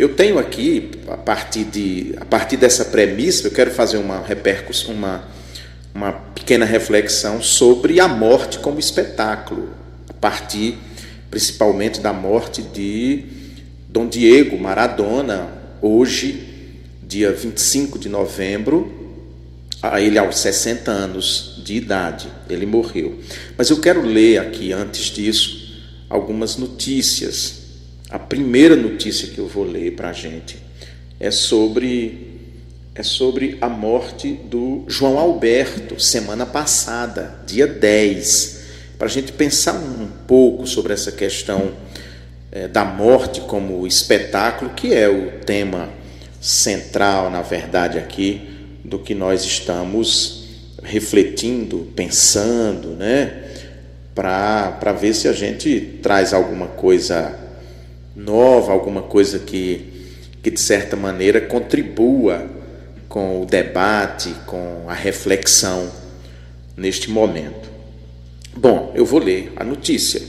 Eu tenho aqui, a partir, de, a partir dessa premissa, eu quero fazer uma repercussão, uma, uma pequena reflexão sobre a morte como espetáculo, a partir principalmente da morte de Dom Diego Maradona, hoje, dia 25 de novembro, a ele aos 60 anos de idade, ele morreu. Mas eu quero ler aqui, antes disso, algumas notícias. A primeira notícia que eu vou ler para a gente é sobre, é sobre a morte do João Alberto, semana passada, dia 10. Para a gente pensar um pouco sobre essa questão é, da morte como espetáculo, que é o tema central, na verdade, aqui do que nós estamos refletindo, pensando, né? Para ver se a gente traz alguma coisa nova, alguma coisa que, que, de certa maneira, contribua com o debate, com a reflexão neste momento. Bom, eu vou ler a notícia.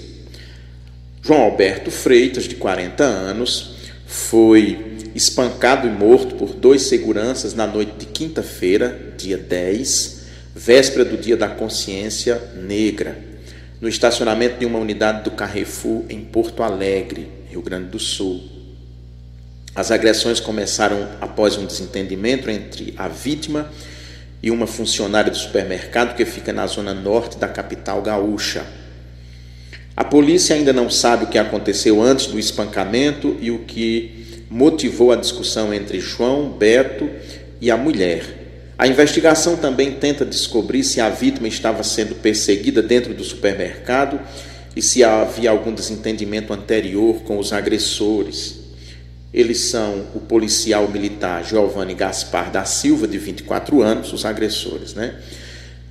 João Alberto Freitas, de 40 anos, foi espancado e morto por dois seguranças na noite de quinta-feira, dia 10, véspera do Dia da Consciência Negra, no estacionamento de uma unidade do Carrefour em Porto Alegre, Rio Grande do Sul. As agressões começaram após um desentendimento entre a vítima e uma funcionária do supermercado que fica na zona norte da capital gaúcha. A polícia ainda não sabe o que aconteceu antes do espancamento e o que motivou a discussão entre João, Beto e a mulher. A investigação também tenta descobrir se a vítima estava sendo perseguida dentro do supermercado e se havia algum desentendimento anterior com os agressores. Eles são o policial militar Giovanni Gaspar da Silva, de 24 anos, os agressores, né?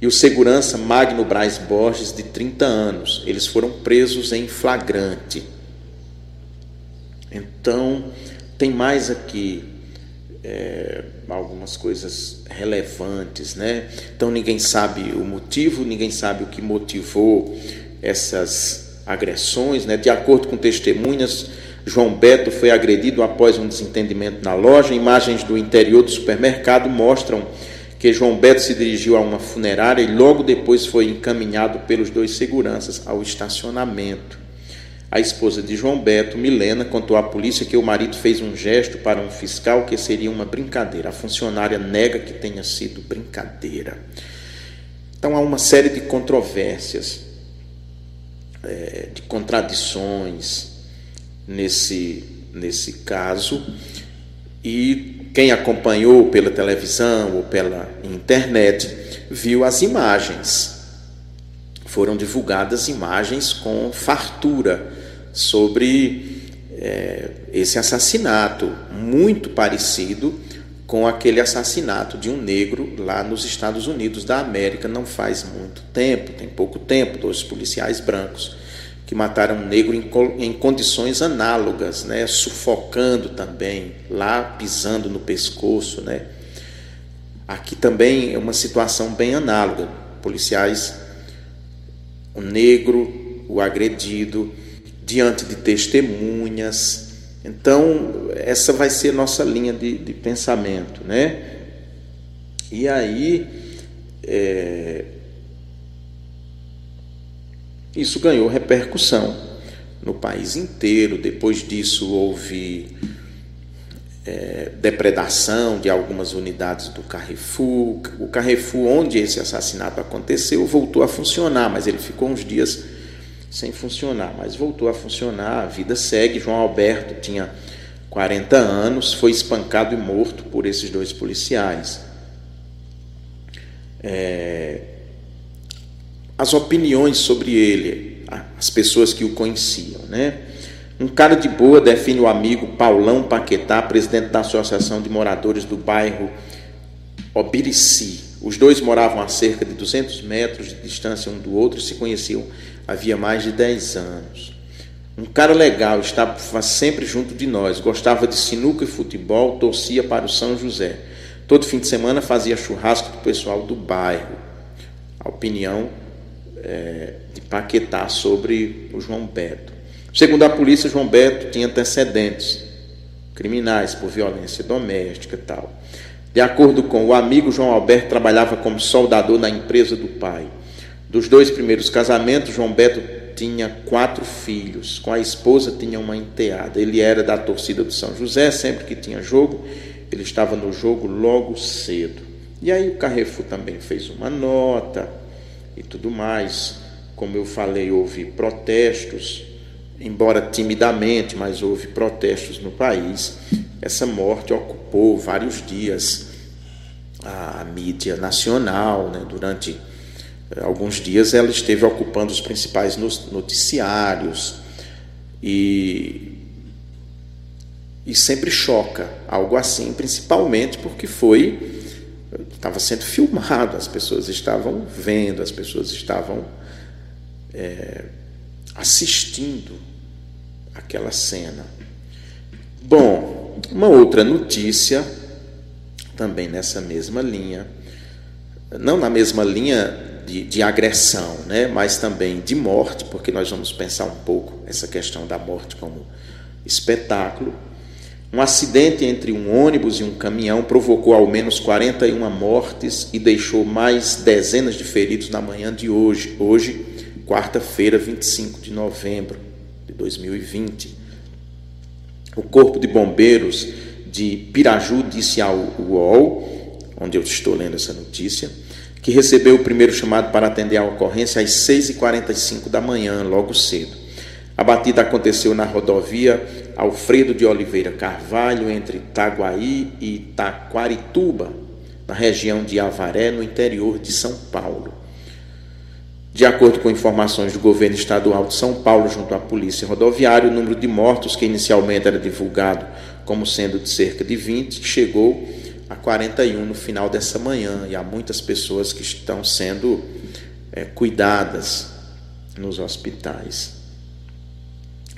E o segurança Magno Braz Borges, de 30 anos. Eles foram presos em flagrante. Então, tem mais aqui é, algumas coisas relevantes, né? Então ninguém sabe o motivo, ninguém sabe o que motivou essas agressões, né? De acordo com testemunhas, João Beto foi agredido após um desentendimento na loja. Imagens do interior do supermercado mostram que João Beto se dirigiu a uma funerária e logo depois foi encaminhado pelos dois seguranças ao estacionamento. A esposa de João Beto, Milena, contou à polícia que o marido fez um gesto para um fiscal que seria uma brincadeira. A funcionária nega que tenha sido brincadeira. Então há uma série de controvérsias, é, de contradições nesse, nesse caso. E quem acompanhou pela televisão ou pela internet viu as imagens. Foram divulgadas imagens com fartura sobre é, esse assassinato, muito parecido com aquele assassinato de um negro lá nos Estados Unidos da América, não faz muito tempo, tem pouco tempo, dois policiais brancos que mataram um negro em, em condições análogas, né, sufocando também, lá pisando no pescoço, né. Aqui também é uma situação bem análoga, policiais, o negro, o agredido, diante de testemunhas. Então, essa vai ser nossa linha de, de pensamento, né? E aí, é, isso ganhou repercussão no país inteiro. Depois disso, houve é, depredação de algumas unidades do Carrefour. O Carrefour, onde esse assassinato aconteceu, voltou a funcionar, mas ele ficou uns dias sem funcionar, mas voltou a funcionar, a vida segue. João Alberto tinha 40 anos, foi espancado e morto por esses dois policiais. É, as opiniões sobre ele, as pessoas que o conheciam, né? Um cara de boa define o amigo Paulão Paquetá, presidente da Associação de Moradores do bairro Obirici. Os dois moravam a cerca de 200 metros de distância um do outro e se conheciam havia mais de 10 anos. Um cara legal, estava sempre junto de nós, gostava de sinuca e futebol, torcia para o São José. Todo fim de semana fazia churrasco para o pessoal do bairro. A opinião é, de Paquetá sobre o João Beto. Segundo a polícia, João Beto tinha antecedentes criminais, por violência doméstica e tal. De acordo com o amigo, João Alberto trabalhava como soldador na empresa do pai. Dos dois primeiros casamentos, João Beto tinha quatro filhos. Com a esposa tinha uma enteada. Ele era da torcida do São José, sempre que tinha jogo, ele estava no jogo logo cedo. E aí o Carrefour também fez uma nota e tudo mais. Como eu falei, houve protestos, embora timidamente, mas houve protestos no país. Essa morte ocupou vários dias a mídia nacional, né, durante alguns dias ela esteve ocupando os principais noticiários e, e sempre choca algo assim, principalmente porque foi estava sendo filmado, as pessoas estavam vendo, as pessoas estavam é, assistindo aquela cena. Bom, uma outra notícia, também nessa mesma linha, não na mesma linha de, de, agressão, né? mas também de morte, porque nós vamos pensar um pouco essa questão da morte como espetáculo. Um acidente entre um ônibus e um caminhão provocou ao menos 41 mortes e deixou mais dezenas de feridos na manhã de hoje, hoje, quarta-feira, 25 de novembro de 2020. O Corpo de Bombeiros de Piraju disse ao UOL, onde eu estou lendo essa notícia, que recebeu o primeiro chamado para atender a ocorrência às 6h45 da manhã, logo cedo. A batida aconteceu na rodovia Alfredo de Oliveira Carvalho, entre Itaguaí e Taquarituba, na região de Avaré, no interior de São Paulo. De acordo com informações do governo estadual de São Paulo, junto à Polícia Rodoviária, o número de mortos, que inicialmente era divulgado como sendo de cerca de 20, chegou a 41 no final dessa manhã e há muitas pessoas que estão sendo é, cuidadas nos hospitais.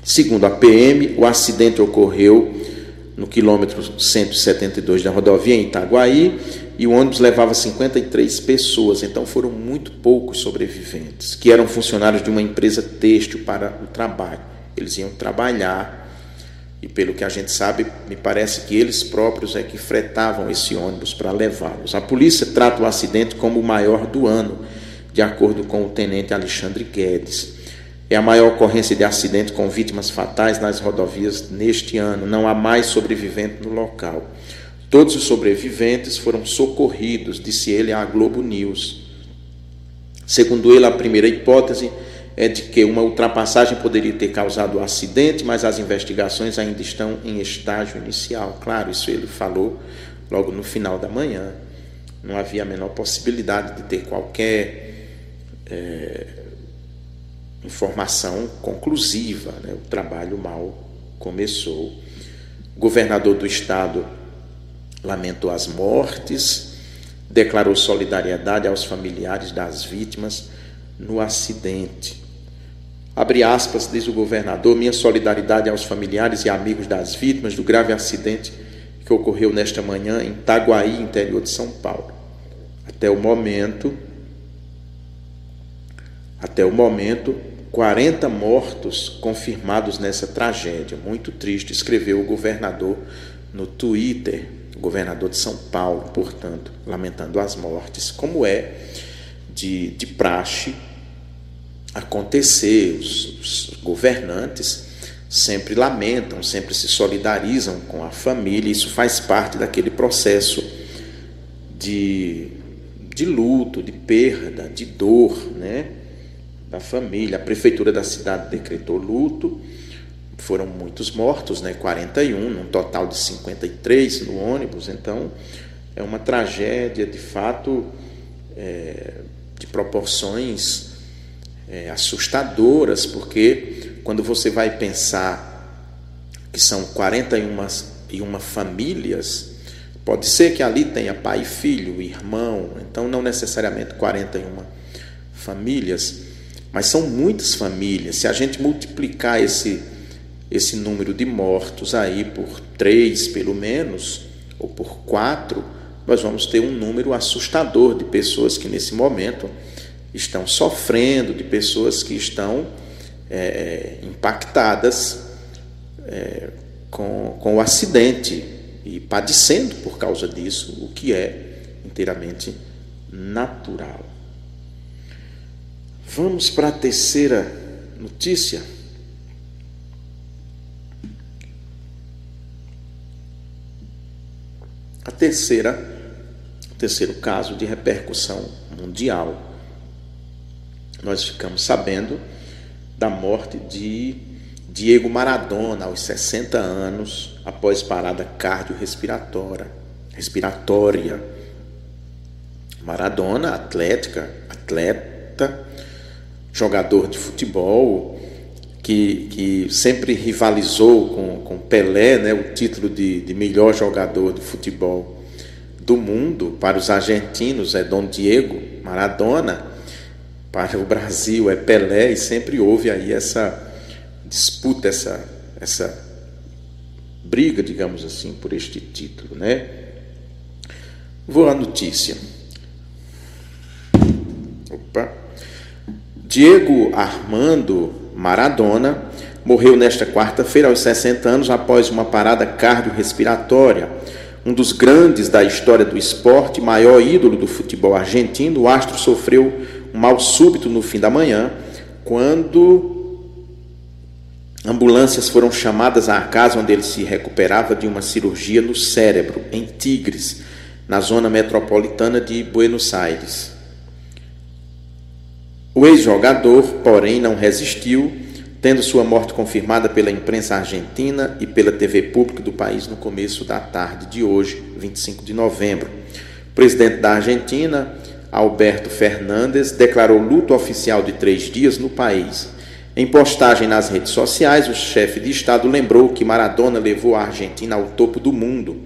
Segundo a PM, o acidente ocorreu no quilômetro 172 da rodovia em Itaguaí e o ônibus levava 53 pessoas, então foram muito poucos sobreviventes, que eram funcionários de uma empresa têxtil para o trabalho. Eles iam trabalhar e pelo que a gente sabe, me parece que eles próprios é que fretavam esse ônibus para levá-los. A polícia trata o acidente como o maior do ano, de acordo com o tenente Alexandre Guedes. É a maior ocorrência de acidente com vítimas fatais nas rodovias neste ano. Não há mais sobrevivente no local. Todos os sobreviventes foram socorridos, disse ele à Globo News. Segundo ele, a primeira hipótese é de que uma ultrapassagem poderia ter causado o acidente, mas as investigações ainda estão em estágio inicial. Claro, isso ele falou logo no final da manhã. Não havia a menor possibilidade de ter qualquer é, informação conclusiva. Né? O trabalho mal começou. O governador do estado lamentou as mortes, declarou solidariedade aos familiares das vítimas no acidente. Abre aspas, diz o governador, minha solidariedade aos familiares e amigos das vítimas do grave acidente que ocorreu nesta manhã em Taguaí, interior de São Paulo. Até o momento, até o momento, 40 mortos confirmados nessa tragédia. Muito triste, escreveu o governador no Twitter, o governador de São Paulo, portanto, lamentando as mortes, como é de, de praxe acontecer. Os, os governantes sempre lamentam, sempre se solidarizam com a família, isso faz parte daquele processo de, de luto, de perda, de dor né, da família. A prefeitura da cidade decretou luto, foram muitos mortos, né, 41, num total de 53 no ônibus, então é uma tragédia de fato é, de proporções é, assustadoras, porque quando você vai pensar que são 41 e uma famílias, pode ser que ali tenha pai filho, irmão, então não necessariamente 41 famílias, mas são muitas famílias. Se a gente multiplicar esse, esse número de mortos aí por três, pelo menos, ou por quatro, nós vamos ter um número assustador de pessoas que nesse momento estão sofrendo, de pessoas que estão é, é, impactadas é, com, com o acidente e padecendo por causa disso, o que é inteiramente natural. Vamos para a terceira notícia. A terceira, o terceiro caso de repercussão mundial. Nós ficamos sabendo da morte de Diego Maradona aos 60 anos, após parada cardiorrespiratória. Respiratória. Maradona, atlética, atleta, jogador de futebol, que, que sempre rivalizou com, com Pelé, né, o título de, de melhor jogador de futebol do mundo. Para os argentinos é Dom Diego Maradona, para o Brasil é Pelé, e sempre houve aí essa disputa, essa, essa briga, digamos assim, por este título. Né? Vou à notícia. Opa. Diego Armando Maradona morreu nesta quarta-feira aos 60 anos após uma parada cardiorrespiratória. Um dos grandes da história do esporte, maior ídolo do futebol argentino, o astro sofreu mal súbito no fim da manhã, quando ambulâncias foram chamadas à casa onde ele se recuperava de uma cirurgia no cérebro, em Tigres, na zona metropolitana de Buenos Aires. O ex-jogador, porém, não resistiu, tendo sua morte confirmada pela imprensa argentina e pela TV pública do país no começo da tarde de hoje, 25 de novembro. O presidente da Argentina, Alberto Fernandes, declarou luto oficial de três dias no país. Em postagem nas redes sociais, o chefe de Estado lembrou que Maradona levou a Argentina ao topo do mundo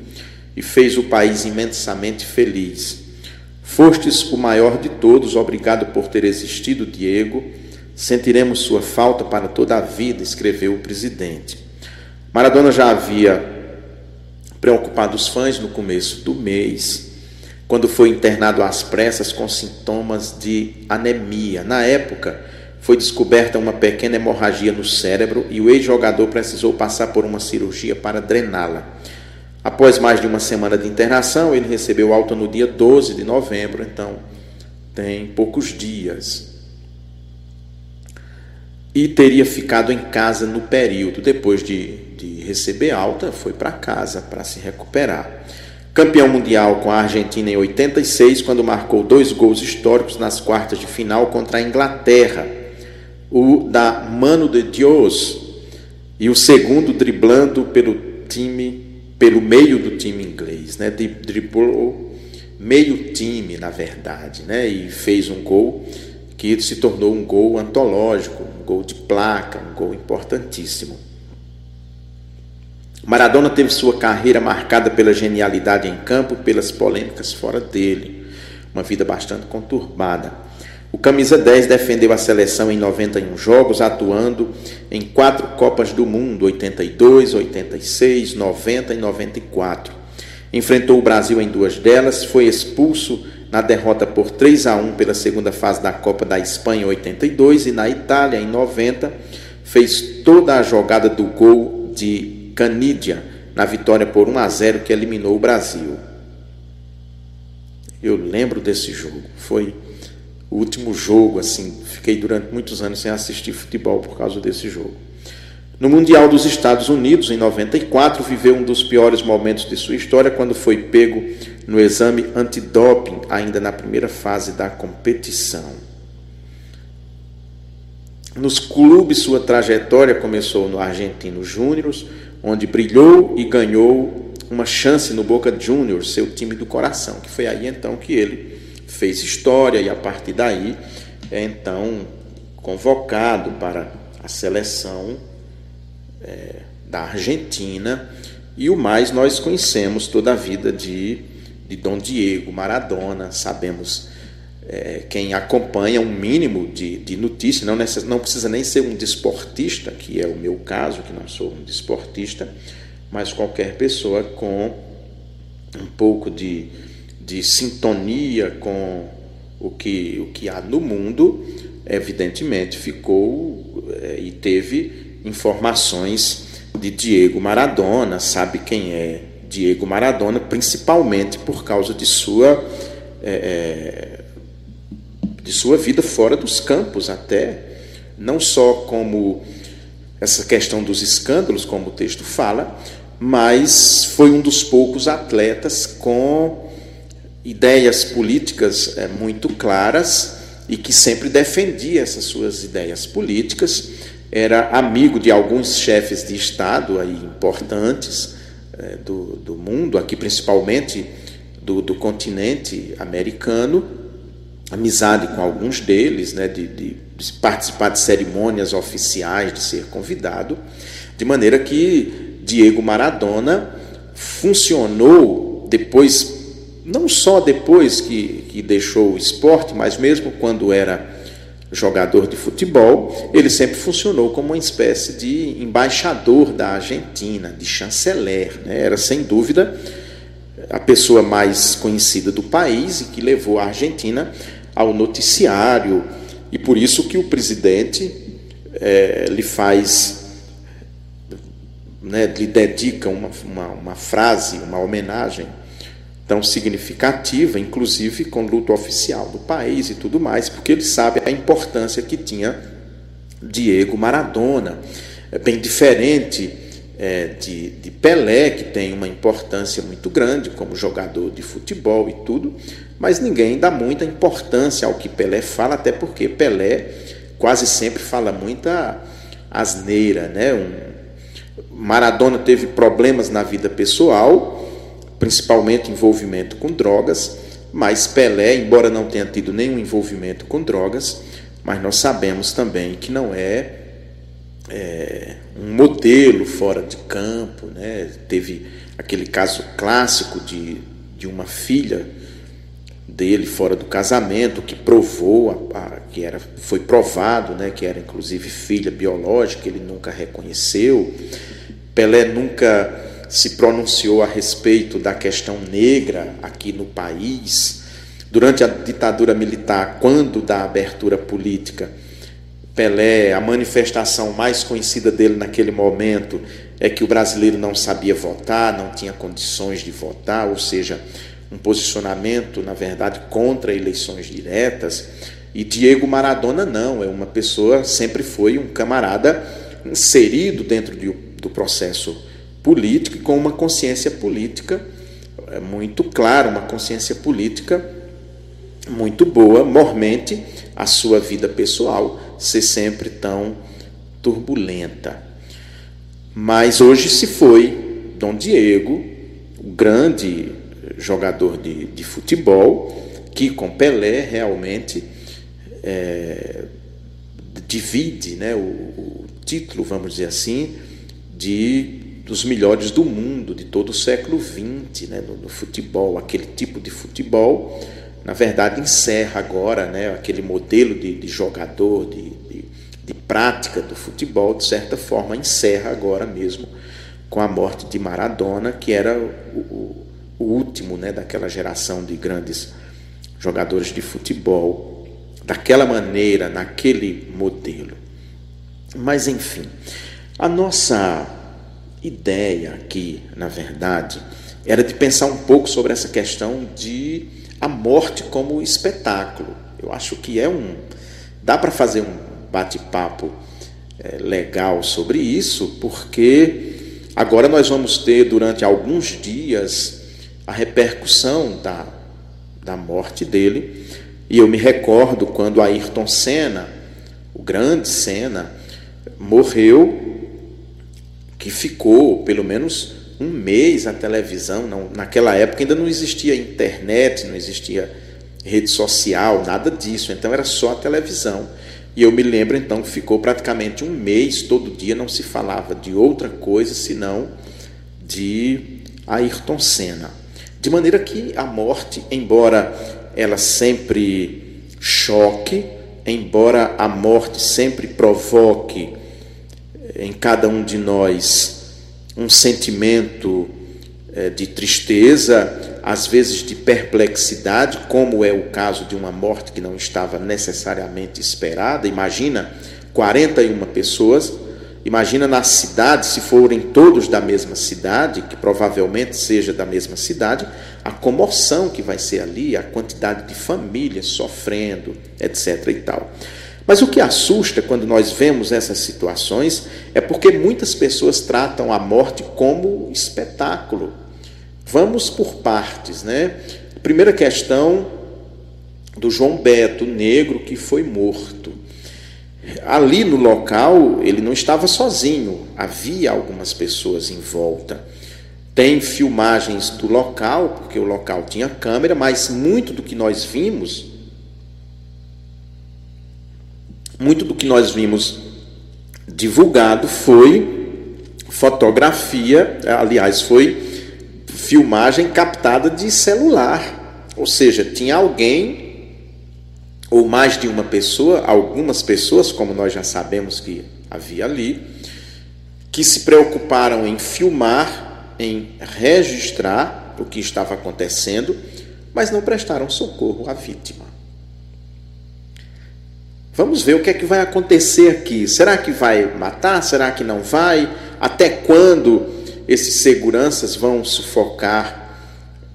e fez o país imensamente feliz. Fostes o maior de todos, obrigado por ter existido, Diego. Sentiremos sua falta para toda a vida, escreveu o presidente. Maradona já havia preocupado os fãs no começo do mês, quando foi internado às pressas com sintomas de anemia. Na época, foi descoberta uma pequena hemorragia no cérebro e o ex-jogador precisou passar por uma cirurgia para drená-la. Após mais de uma semana de internação, ele recebeu alta no dia 12 de novembro, então tem poucos dias. E teria ficado em casa no período. Depois de, de receber alta, foi para casa para se recuperar. Campeão mundial com a Argentina em 86, quando marcou dois gols históricos nas quartas de final contra a Inglaterra. O da Mano de Dios e o segundo driblando pelo time pelo meio do time inglês, né? Driblou meio time, na verdade, né? E fez um gol que se tornou um gol antológico, um gol de placa, um gol importantíssimo. Maradona teve sua carreira marcada pela genialidade em campo, pelas polêmicas fora dele, uma vida bastante conturbada. O camisa 10 defendeu a seleção em 91 jogos, atuando em quatro Copas do Mundo, 82, 86, 90 e 94. Enfrentou o Brasil em duas delas, foi expulso na derrota por 3 a 1 pela segunda fase da Copa da Espanha em 82 e na Itália em 90, fez toda a jogada do gol de Canidia na vitória por 1 a 0 que eliminou o Brasil. Eu lembro desse jogo, foi o último jogo, assim, fiquei durante muitos anos sem assistir futebol por causa desse jogo. No Mundial dos Estados Unidos, em 94, viveu um dos piores momentos de sua história quando foi pego no exame antidoping, ainda na primeira fase da competição. Nos clubes, sua trajetória começou no Argentino Júnior, onde brilhou e ganhou uma chance no Boca Juniors, seu time do coração, que foi aí então que ele fez história e a partir daí é então convocado para a seleção é, da Argentina. E o mais nós conhecemos toda a vida de, de Dom Diego Maradona, sabemos é, quem acompanha um mínimo de, de notícia, não, necess, não precisa nem ser um desportista, que é o meu caso, que não sou um desportista, mas qualquer pessoa com um pouco de, de sintonia com o que, o que há no mundo, evidentemente ficou é, e teve informações de Diego Maradona, sabe quem é Diego Maradona, principalmente por causa de sua, é, é, de sua vida fora dos campos, até, não só como essa questão dos escândalos, como o texto fala, mas foi um dos poucos atletas com ideias políticas é, muito claras e que sempre defendia essas suas ideias políticas. Era amigo de alguns chefes de Estado aí importantes é, do, do mundo, aqui principalmente do, do continente americano, amizade com alguns deles, né, de, de, de participar de cerimônias oficiais, de ser convidado, de maneira que Diego Maradona funcionou depois, não só depois que, que deixou o esporte, mas mesmo quando era jogador de futebol, ele sempre funcionou como uma espécie de embaixador da Argentina, de chanceler. Né? Era, sem dúvida, a pessoa mais conhecida do país e que levou a Argentina ao noticiário. E por isso que o presidente é, lhe faz, né, lhe dedica uma, uma, uma frase, uma homenagem tão significativa, inclusive com luto oficial do país e tudo mais, porque ele sabe a importância que tinha Diego Maradona, é bem diferente é, de, de Pelé, que tem uma importância muito grande como jogador de futebol e tudo, mas ninguém dá muita importância ao que Pelé fala, até porque Pelé quase sempre fala muita asneira, né? Um, Maradona teve problemas na vida pessoal, principalmente envolvimento com drogas, mas Pelé, embora não tenha tido nenhum envolvimento com drogas, mas nós sabemos também que não é, é um modelo fora de campo. Né? Teve aquele caso clássico de, de uma filha dele fora do casamento que provou a, a, que era foi provado né que era inclusive filha biológica ele nunca reconheceu Pelé nunca se pronunciou a respeito da questão negra aqui no país. Durante a ditadura militar, quando da abertura política, Pelé, a manifestação mais conhecida dele naquele momento é que o brasileiro não sabia votar, não tinha condições de votar, ou seja, um posicionamento, na verdade, contra eleições diretas. E Diego Maradona não, é uma pessoa, sempre foi um camarada inserido dentro de, do processo político e com uma consciência política é muito clara, uma consciência política muito boa, mormente a sua vida pessoal ser sempre tão turbulenta. Mas hoje se foi Dom Diego, o grande jogador de, de futebol, que com Pelé realmente é, divide né, o, o título, vamos dizer assim, de dos melhores do mundo, de todo o século XX, né, no, no, futebol. Aquele tipo de futebol, na verdade, encerra agora né, aquele modelo de, de jogador, de, de, de, prática do futebol, de certa forma, encerra agora mesmo com a morte de Maradona, que era o, o, o último né, daquela geração de grandes jogadores de futebol, daquela maneira, naquele modelo. Mas, enfim, a nossa ideia aqui, na verdade, era de pensar um pouco sobre essa questão de a morte como espetáculo. Eu acho que é um. dá para fazer um bate-papo é, legal sobre isso, porque agora nós vamos ter durante alguns dias a repercussão da, da morte dele. E eu me recordo quando Ayrton Senna, o grande Senna, morreu que ficou pelo menos um mês na televisão. Não, naquela época ainda não existia internet, não existia rede social, nada disso. Então era só a televisão. E eu me lembro então que ficou praticamente um mês, todo dia não se falava de outra coisa senão de Ayrton Senna. De maneira que a morte, embora ela sempre choque, embora a morte sempre provoque em cada um de nós um sentimento é, de tristeza, às vezes de perplexidade, como é o caso de uma morte que não estava necessariamente esperada. Imagina 41 pessoas Imagina na cidade, se forem todos da mesma cidade, que provavelmente seja da mesma cidade, a comoção que vai ser ali, a quantidade de famílias sofrendo, etc. e tal. Mas o que assusta quando nós vemos essas situações é porque muitas pessoas tratam a morte como espetáculo. Vamos por partes, né? Primeira questão do João Beto, negro que foi morto. Ali no local, ele não estava sozinho, havia algumas pessoas em volta. Tem filmagens do local, porque o local tinha câmera, mas muito do que nós vimos, muito do que nós vimos divulgado foi fotografia, aliás, foi filmagem captada de celular. Ou seja, tinha alguém ou mais de uma pessoa, algumas pessoas, como nós já sabemos que havia ali, que se preocuparam em filmar, em registrar o que estava acontecendo, mas não prestaram socorro à vítima. Vamos ver o que é que vai acontecer aqui. Será que vai matar? Será que não vai? Até quando esses seguranças vão sufocar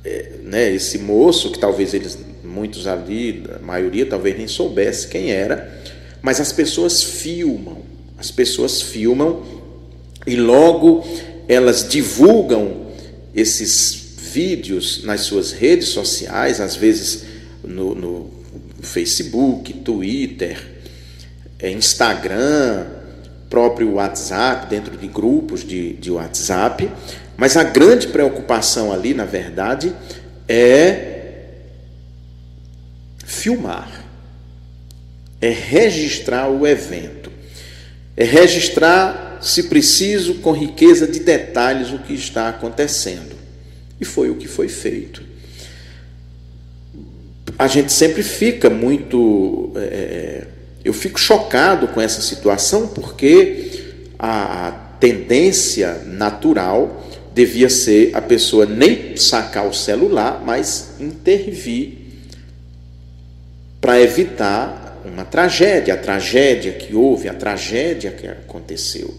é, né, esse moço, que talvez eles muitos ali, a maioria talvez nem soubesse quem era, mas as pessoas filmam, as pessoas filmam e logo elas divulgam esses vídeos nas suas redes sociais, às vezes no, no Facebook, Twitter, Instagram, próprio WhatsApp, dentro de grupos de, de WhatsApp, mas a grande preocupação ali, na verdade, é filmar, é registrar o evento, é registrar, se preciso, com riqueza de detalhes, o que está acontecendo. E foi o que foi feito. A gente sempre fica muito. É, eu fico chocado com essa situação, porque a tendência natural devia ser a pessoa nem sacar o celular, mas intervir para evitar uma tragédia, a tragédia que houve, a tragédia que aconteceu.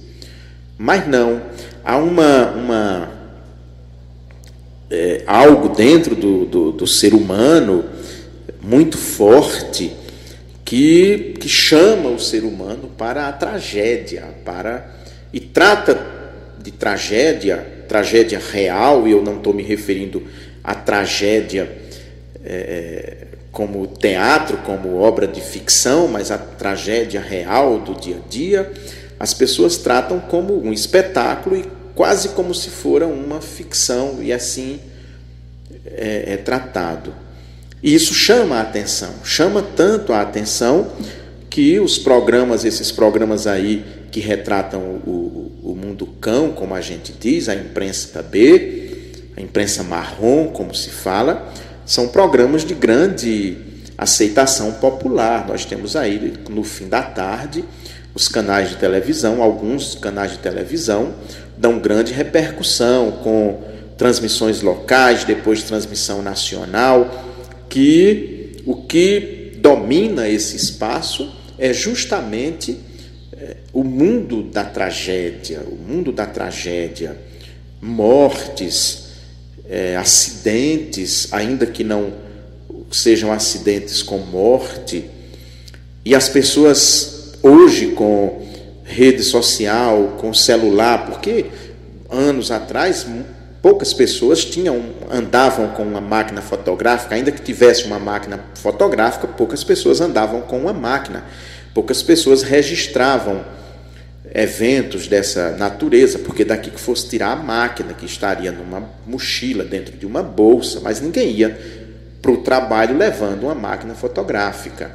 Mas não, há uma, uma é, algo dentro do, do, do, ser humano muito forte que, que chama o ser humano para a tragédia, para e trata de tragédia, tragédia real, e eu não estou me referindo à tragédia é, como teatro, como obra de ficção, mas a tragédia real do dia a dia, as pessoas tratam como um espetáculo e quase como se fora uma ficção, e assim é, é tratado. E isso chama a atenção, chama tanto a atenção que os programas, esses programas aí que retratam o, o, o mundo cão, como a gente diz, a imprensa B, a imprensa marrom, como se fala, são programas de grande aceitação popular. Nós temos aí no fim da tarde os canais de televisão, alguns canais de televisão dão grande repercussão com transmissões locais, depois transmissão nacional, que o que domina esse espaço é justamente é, o mundo da tragédia, o mundo da tragédia, mortes, é, acidentes, ainda que não sejam acidentes com morte, e as pessoas hoje com rede social, com celular, porque anos atrás poucas pessoas tinham andavam com uma máquina fotográfica, ainda que tivesse uma máquina fotográfica, poucas pessoas andavam com uma máquina, poucas pessoas registravam eventos dessa natureza, porque daqui que fosse tirar a máquina, que estaria numa mochila dentro de uma bolsa, mas ninguém ia para o trabalho levando uma máquina fotográfica.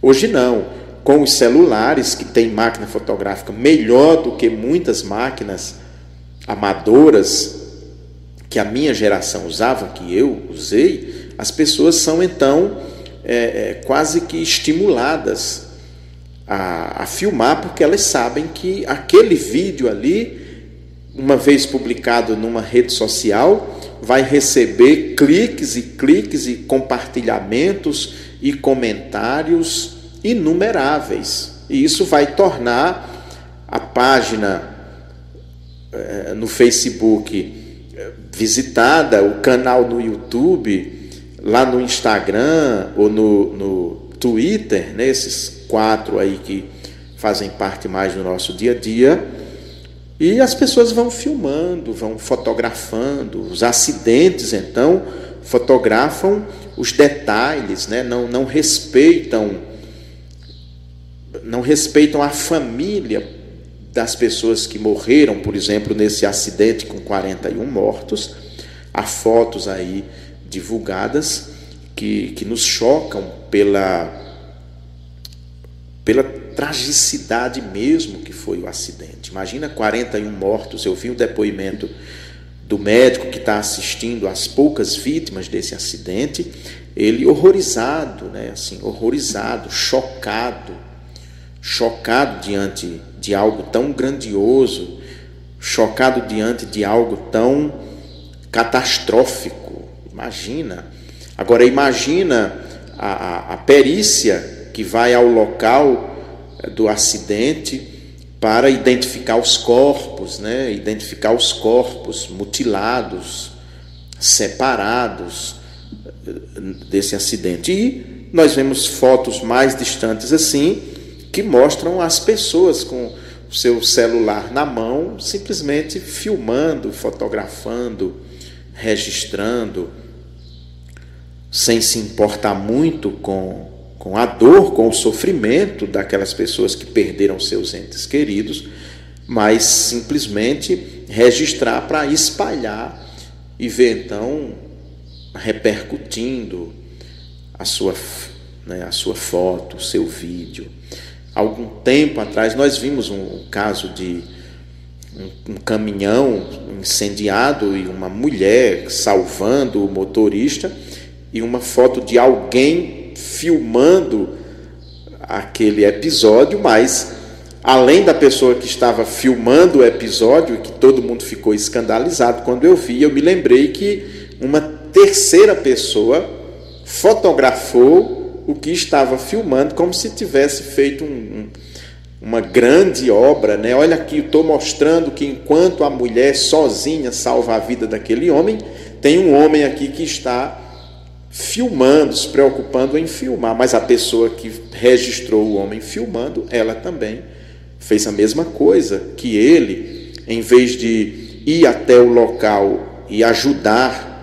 Hoje não, com os celulares que têm máquina fotográfica melhor do que muitas máquinas amadoras que a minha geração usava, que eu usei, as pessoas são então é, é, quase que estimuladas a, a filmar, porque elas sabem que aquele vídeo ali, uma vez publicado numa rede social, vai receber cliques e cliques e compartilhamentos e comentários inumeráveis. E isso vai tornar a página é, no Facebook visitada, o canal no YouTube, lá no Instagram ou no, no Twitter, né, esses quatro aí que fazem parte mais do nosso dia a dia. E as pessoas vão filmando, vão fotografando os acidentes, então fotografam os detalhes, né? não, não respeitam não respeitam a família das pessoas que morreram, por exemplo, nesse acidente com 41 mortos. Há fotos aí divulgadas que, que nos chocam pela, pela tragicidade mesmo que foi o acidente. Imagina 41 mortos. Eu vi o depoimento do médico que está assistindo às poucas vítimas desse acidente, ele horrorizado, né, assim, horrorizado, chocado, chocado diante de algo tão grandioso, chocado diante de algo tão catastrófico. Imagina. Agora imagina a, a, a perícia que vai ao local do acidente para identificar os corpos, né? identificar os corpos mutilados, separados eh, desse acidente. E nós vemos fotos mais distantes assim, que mostram as pessoas com o seu celular na mão, simplesmente filmando, fotografando, registrando, sem se importar muito com com a dor, com o sofrimento daquelas pessoas que perderam seus entes queridos, mas simplesmente registrar para espalhar e ver então repercutindo a sua, né, a sua foto, o seu vídeo. Algum tempo atrás nós vimos um, caso de um, um caminhão incendiado e uma mulher salvando o motorista e uma foto de alguém filmando aquele episódio, mas além da pessoa que estava filmando o episódio, que todo mundo ficou escandalizado quando eu vi, eu me lembrei que uma terceira pessoa fotografou o que estava filmando como se tivesse feito um, um, uma grande obra, né? Olha aqui, estou mostrando que enquanto a mulher sozinha salva a vida daquele homem, tem um homem aqui que está filmando, se preocupando em filmar, mas a pessoa que registrou o homem filmando, ela também fez a mesma coisa que ele, em vez de ir até o local e ajudar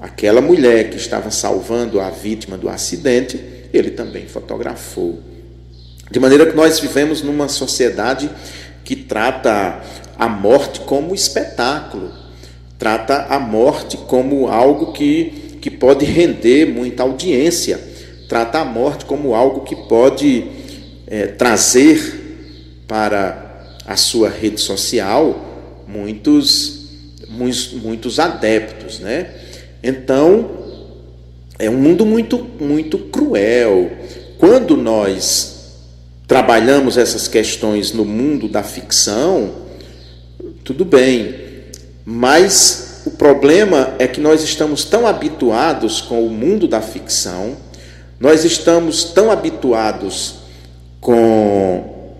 aquela mulher que estava salvando a vítima do acidente, ele também fotografou. De maneira que nós vivemos numa sociedade que trata a morte como espetáculo, trata a morte como algo que que pode render muita audiência, trata a morte como algo que pode é, trazer para a sua rede social muitos, muitos, muitos adeptos, né? Então é um mundo muito, muito cruel. Quando nós trabalhamos essas questões no mundo da ficção, tudo bem, mas o problema é que nós estamos tão habituados com o mundo da ficção, nós estamos tão habituados com,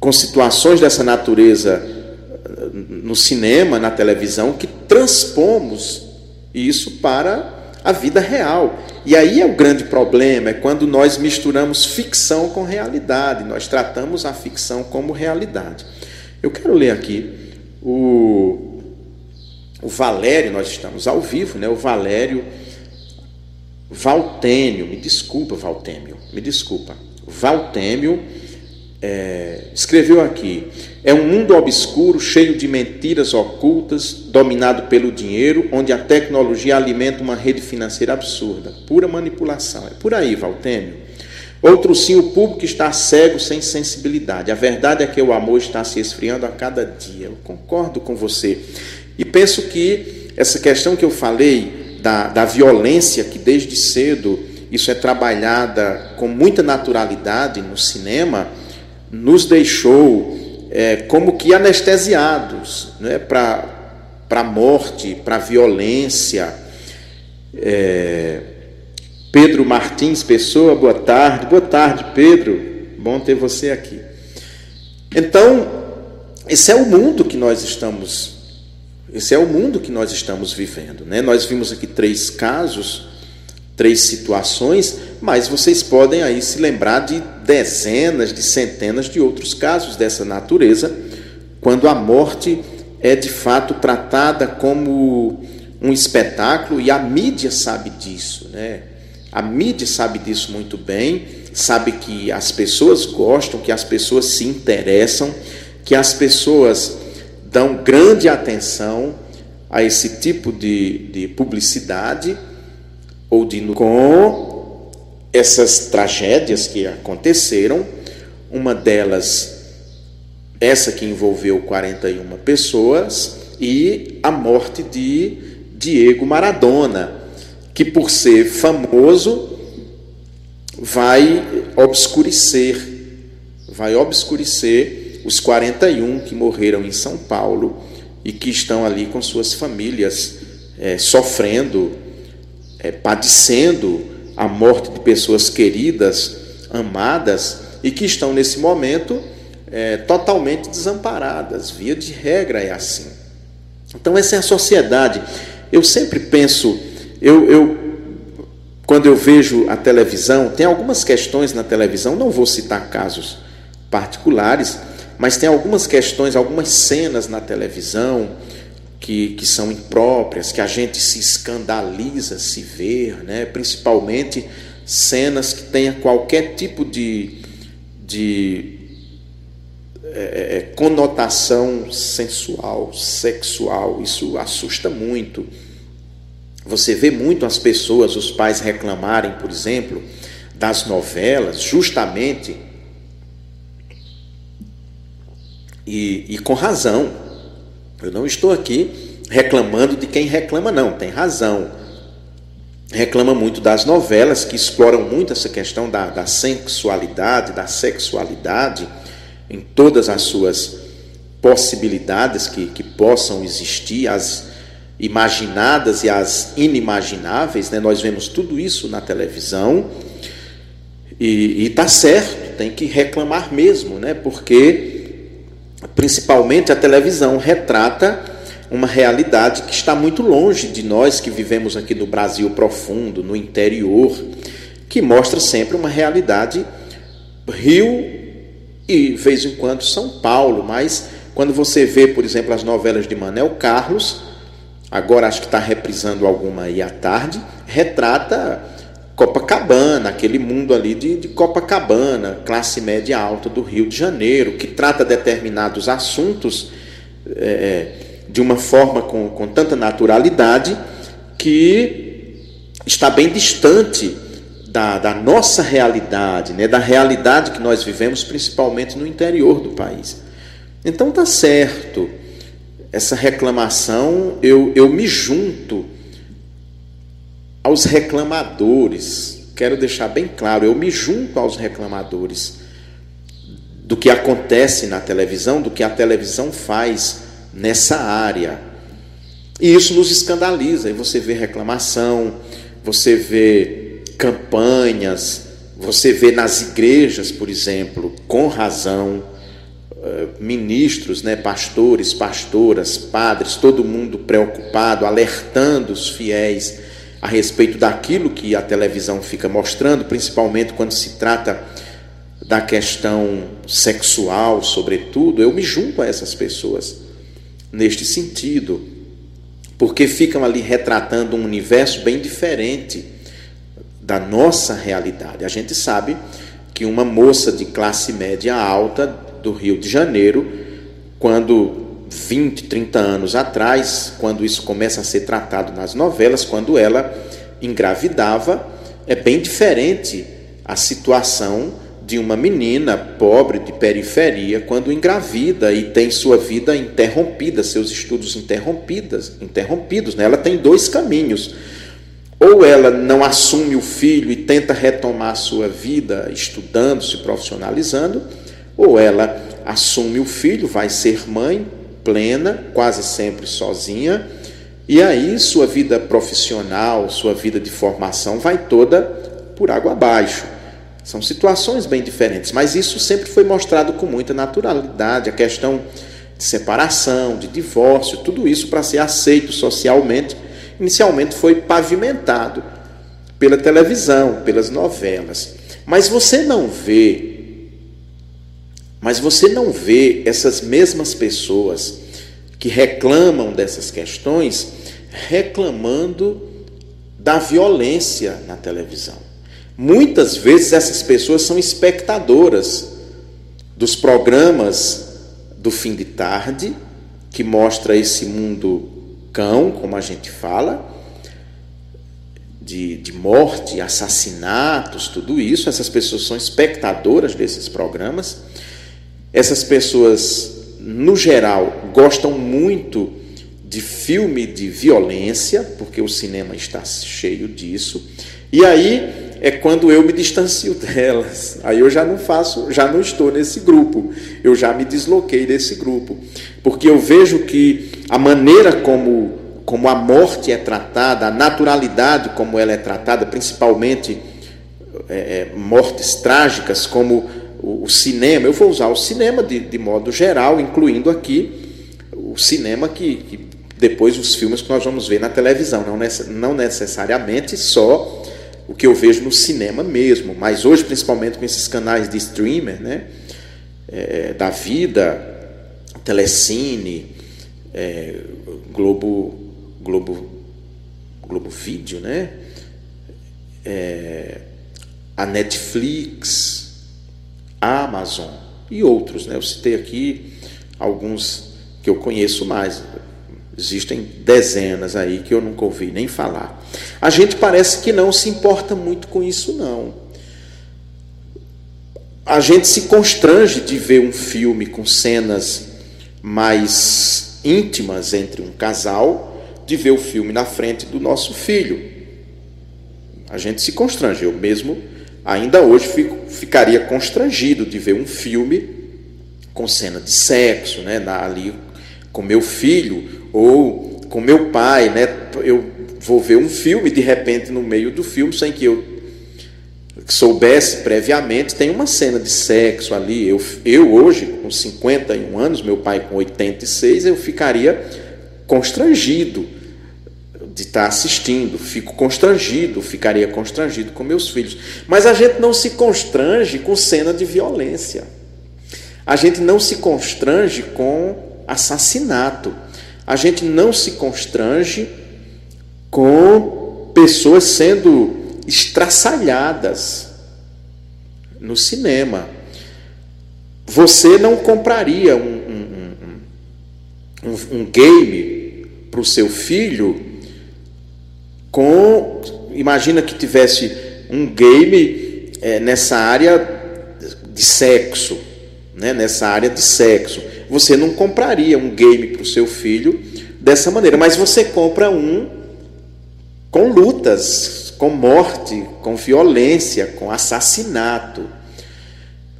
com situações dessa natureza eh, no cinema, na televisão, que transpomos isso para a vida real. E aí é o grande problema, é quando nós misturamos ficção com realidade, nós tratamos a ficção como realidade. Eu quero ler aqui o o Valério, nós estamos ao vivo, né? O Valério Valtênio, me desculpa, Valtêmio, me desculpa. Valtêmio é, escreveu aqui: é um mundo obscuro, cheio de mentiras ocultas, dominado pelo dinheiro, onde a tecnologia alimenta uma rede financeira absurda, pura manipulação. É por aí, Valtêmio. Outro sim, o público está cego, sem sensibilidade. A verdade é que o amor está se esfriando a cada dia. Eu concordo com você. E penso que essa questão que eu falei da, da violência, que desde cedo isso é trabalhada com muita naturalidade no cinema, nos deixou é, como que anestesiados né, para a morte, para a violência. É, Pedro Martins Pessoa, boa tarde. Boa tarde, Pedro. Bom ter você aqui. Então, esse é o mundo que nós estamos esse é o mundo que nós estamos vivendo, né? Nós vimos aqui três casos, três situações, mas vocês podem aí se lembrar de dezenas, de centenas de outros casos dessa natureza, quando a morte é de fato tratada como um espetáculo e a mídia sabe disso, né? A mídia sabe disso muito bem, sabe que as pessoas gostam, que as pessoas se interessam, que as pessoas dão grande atenção a esse tipo de, de publicidade ou de com essas tragédias que aconteceram, uma delas essa que envolveu 41 pessoas e a morte de Diego Maradona, que por ser famoso vai obscurecer, vai obscurecer os 41 que morreram em São Paulo e que estão ali com suas famílias é, sofrendo, é, padecendo a morte de pessoas queridas, amadas e que estão nesse momento é, totalmente desamparadas. Via de regra é assim. Então, essa é a sociedade eu sempre penso, eu, eu, quando eu vejo a televisão, tem algumas questões na televisão, não vou citar casos particulares, mas tem algumas questões, algumas cenas na televisão que, que são impróprias, que a gente se escandaliza se ver, né? principalmente cenas que tenha qualquer tipo de, de é, é conotação sensual, sexual, isso assusta muito. Você vê muito as pessoas, os pais reclamarem, por exemplo, das novelas, justamente e, e, com razão. Eu não estou aqui reclamando de quem reclama, não, tem razão. Reclama muito das novelas que exploram muito essa questão da, da sensualidade, da sexualidade, em todas as suas possibilidades que, que possam existir, as imaginadas e as inimagináveis, né? nós vemos tudo isso na televisão, e está certo, tem que reclamar mesmo, né? porque principalmente a televisão retrata uma realidade que está muito longe de nós que vivemos aqui no Brasil profundo, no interior, que mostra sempre uma realidade Rio e, de vez em quando, São Paulo, mas quando você vê, por exemplo, as novelas de Manel Carlos, agora acho que está reprisando alguma aí à tarde, retrata Copacabana, aquele mundo ali de, de, Copacabana, classe média alta do Rio de Janeiro, que trata determinados assuntos é, de uma forma com, com tanta naturalidade que está bem distante da, da nossa realidade, né, da realidade que nós vivemos, principalmente no interior do país. Então tá certo essa reclamação, eu, eu me junto aos reclamadores. Quero deixar bem claro, eu me junto aos reclamadores do que acontece na televisão, do que a televisão faz nessa área. E isso nos escandaliza. E você vê reclamação, você vê campanhas, você vê nas igrejas, por exemplo, com razão, eh, ministros, né, pastores, pastoras, padres, todo mundo preocupado, alertando os fiéis a respeito daquilo que a televisão fica mostrando, principalmente quando se trata da questão sexual, sobretudo, eu me junto a essas pessoas neste sentido, porque ficam ali retratando um universo bem diferente da nossa realidade. A gente sabe que uma moça de classe média alta do Rio de Janeiro, quando 20, 30 anos atrás, quando isso começa a ser tratado nas novelas, quando ela engravidava, é bem diferente a situação de uma menina pobre de periferia quando engravida e tem sua vida interrompida, seus estudos interrompidos, interrompidos, né? Ela tem dois caminhos. Ou ela não assume o filho e tenta retomar sua vida estudando, se profissionalizando, ou ela assume o filho, vai ser mãe plena, quase sempre sozinha, e aí sua vida profissional, sua vida de formação vai toda por água abaixo. São situações bem diferentes, mas isso sempre foi mostrado com muita naturalidade. A questão de separação, de divórcio, tudo isso para ser aceito socialmente, inicialmente foi pavimentado pela televisão, pelas novelas. Mas você não vê mas você não vê essas mesmas pessoas que reclamam dessas questões reclamando da violência na televisão. Muitas vezes essas pessoas são espectadoras dos programas do fim de tarde, que mostra esse mundo cão, como a gente fala, de, de morte, assassinatos, tudo isso. Essas pessoas são espectadoras desses programas. Essas pessoas, no geral, gostam muito de filme de violência, porque o cinema está cheio disso. E aí é quando eu me distancio delas. Aí eu já não faço, já não estou nesse grupo. Eu já me desloquei desse grupo, porque eu vejo que a maneira como como a morte é tratada, a naturalidade como ela é tratada, principalmente é, mortes trágicas, como o, cinema. Eu vou usar o cinema de, de modo geral, incluindo aqui o cinema que, que depois os filmes que nós vamos ver na televisão, não, não necessariamente só o que eu vejo no cinema mesmo, mas hoje, principalmente com esses canais de streamer, né, é, da vida, Telecine, é, Globo, Globo, Globo Vídeo, né, é, a Netflix, a Amazon e outros, né, eu citei aqui alguns que eu conheço mais, Existem dezenas aí que eu nunca ouvi nem falar. A gente parece que não se importa muito com isso, não. A gente se constrange de ver um filme com cenas mais íntimas entre um casal, de ver o filme na frente do nosso filho. A gente se constrange. Eu mesmo, ainda hoje, fico, ficaria constrangido de ver um filme com cena de sexo, né, ali com meu filho ou com meu pai, né? Eu vou ver um filme de repente no meio do filme sem que eu soubesse previamente, tem uma cena de sexo ali. Eu, eu hoje, com 51 anos, meu pai com 86, eu ficaria constrangido de estar assistindo, fico constrangido, ficaria constrangido com meus filhos. Mas a gente não se constrange com cena de violência. A gente não se constrange com assassinato a gente não se constrange com pessoas sendo estraçalhadas no cinema. Você não compraria um, um, um, um game para o seu filho com. Imagina que tivesse um game é, nessa área de sexo, né, nessa área de sexo. Você não compraria um game para o seu filho dessa maneira, mas você compra um com lutas, com morte, com violência, com assassinato.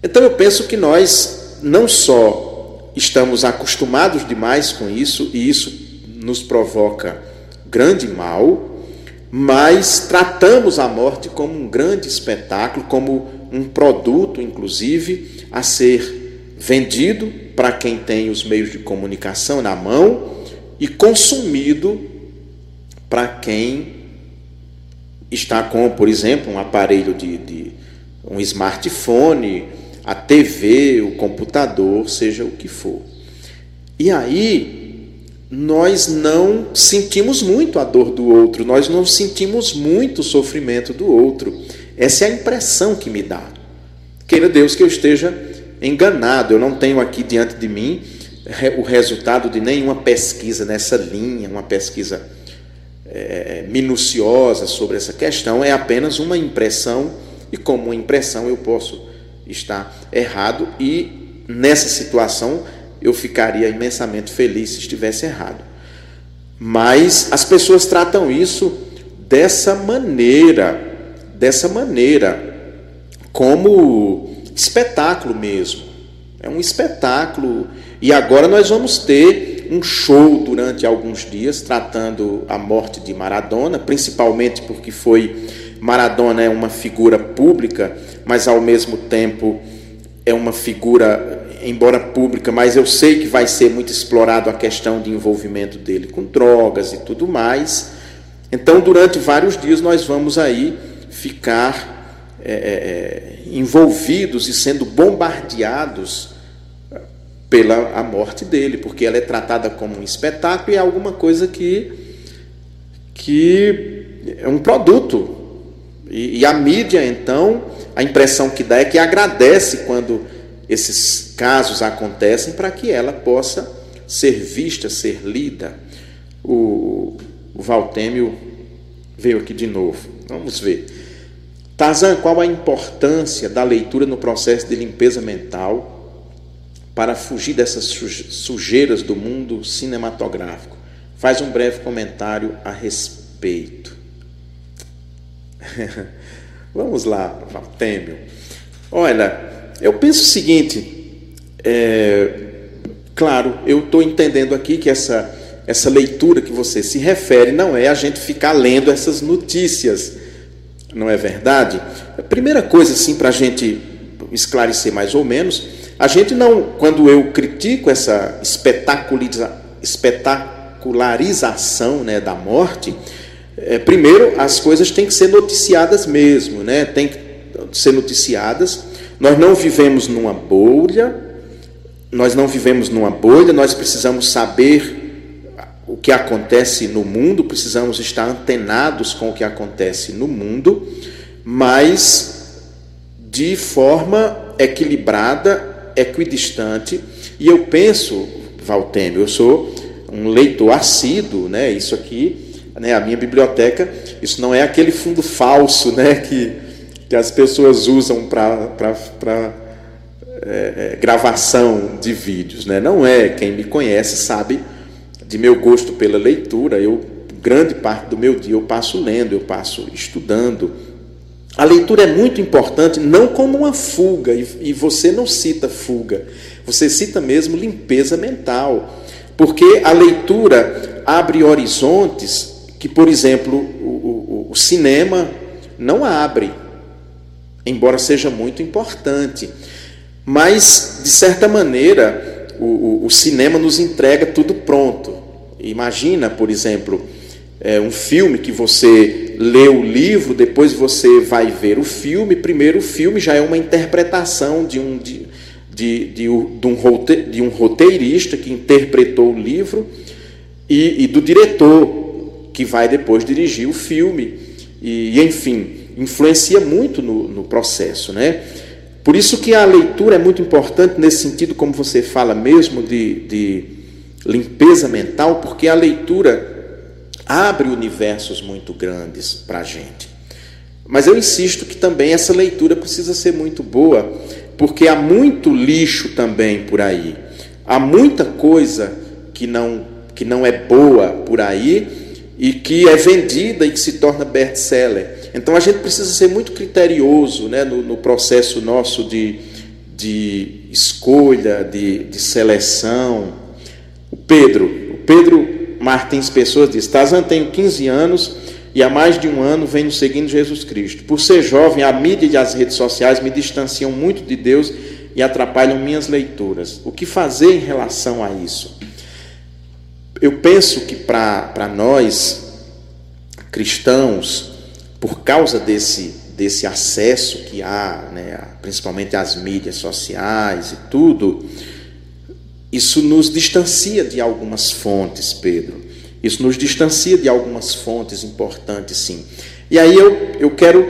Então eu penso que nós não só estamos acostumados demais com isso, e isso nos provoca grande mal, mas tratamos a morte como um grande espetáculo, como um produto, inclusive, a ser vendido para quem tem os meios de comunicação na mão e consumido para quem está com, por exemplo, um aparelho de, de um smartphone, a TV, o computador, seja o que for. E aí nós não sentimos muito a dor do outro, nós não sentimos muito o sofrimento do outro. Essa é a impressão que me dá. Queira Deus que eu esteja enganado. Eu não tenho aqui diante de mim o resultado de nenhuma pesquisa nessa linha, uma pesquisa é, minuciosa sobre essa questão, é apenas uma impressão, e como impressão eu posso estar errado, e nessa situação eu ficaria imensamente feliz se estivesse errado. Mas as pessoas tratam isso dessa maneira, dessa maneira, como espetáculo mesmo. É um espetáculo. E agora nós vamos ter um show durante alguns dias tratando a morte de Maradona, principalmente porque foi Maradona é uma figura pública, mas ao mesmo tempo é uma figura embora pública, mas eu sei que vai ser muito explorado a questão de envolvimento dele com drogas e tudo mais. Então, durante vários dias, nós vamos aí ficar é, é, é envolvidos e sendo bombardeados pela a morte dele, porque ela é tratada como um espetáculo e é alguma coisa que, que é um produto. E, e a mídia, então, a impressão que dá é que agradece quando esses casos acontecem para que ela possa ser vista, ser lida. O, o Valtêmio veio aqui de novo. Vamos ver. Tarzan, qual a importância da leitura no processo de limpeza mental para fugir dessas sujeiras do mundo cinematográfico? Faz um breve comentário a respeito. Vamos lá, Valtêmio. Olha, eu penso o seguinte, é, claro, eu estou entendendo aqui que essa, essa leitura que você se refere não é a gente ficar lendo essas notícias, não é verdade? A primeira coisa, assim, para a gente esclarecer mais ou menos, a gente não, quando eu critico essa espetaculariza, espetacularização né, da morte, é, primeiro, as coisas têm que ser noticiadas mesmo, né? tem que ser noticiadas. Nós não vivemos numa bolha, nós não vivemos numa bolha, nós precisamos saber o que acontece no mundo, precisamos estar antenados com o que acontece no mundo, mas de forma equilibrada, equidistante. E eu penso, Valtêmio, eu sou um leitor assíduo, né? Isso aqui né, a minha biblioteca, isso não é aquele fundo falso né, que, que as pessoas usam para é, é, gravação de vídeos. Né? Não é. Quem me conhece sabe de meu gosto pela leitura. Eu grande parte do meu dia eu passo lendo, eu passo estudando. A leitura é muito importante, não como uma fuga, e, você não cita fuga, você cita mesmo limpeza mental, porque a leitura abre horizontes que, por exemplo, o, o, o cinema não abre, embora seja muito importante. Mas, de certa maneira, o, o, cinema nos entrega tudo pronto. Imagina, por exemplo, é, um filme que você lê o livro, depois você vai ver o filme. Primeiro, o filme já é uma interpretação de um, de, de, de, de um roteirista que interpretou o livro e, e do diretor que vai depois dirigir o filme. E, enfim, influencia muito no, no processo. Né? Por isso que a leitura é muito importante nesse sentido, como você fala mesmo, de, de limpeza mental, porque a leitura abre universos muito grandes para a gente. Mas eu insisto que também essa leitura precisa ser muito boa, porque há muito lixo também por aí. Há muita coisa que não, que não é boa por aí e que é vendida e que se torna best-seller. Então a gente precisa ser muito criterioso né, no, no processo nosso de, de escolha, de, de seleção. O Pedro, o Pedro Martins Pessoa diz: Tazan, tenho 15 anos e há mais de um ano venho seguindo Jesus Cristo. Por ser jovem, a mídia e as redes sociais me distanciam muito de Deus e atrapalham minhas leituras. O que fazer em relação a isso? Eu penso que para nós, cristãos, por causa desse, desse acesso que há, né, principalmente às mídias sociais e tudo, isso nos distancia de algumas fontes, Pedro. Isso nos distancia de algumas fontes importantes, sim. E aí eu, eu quero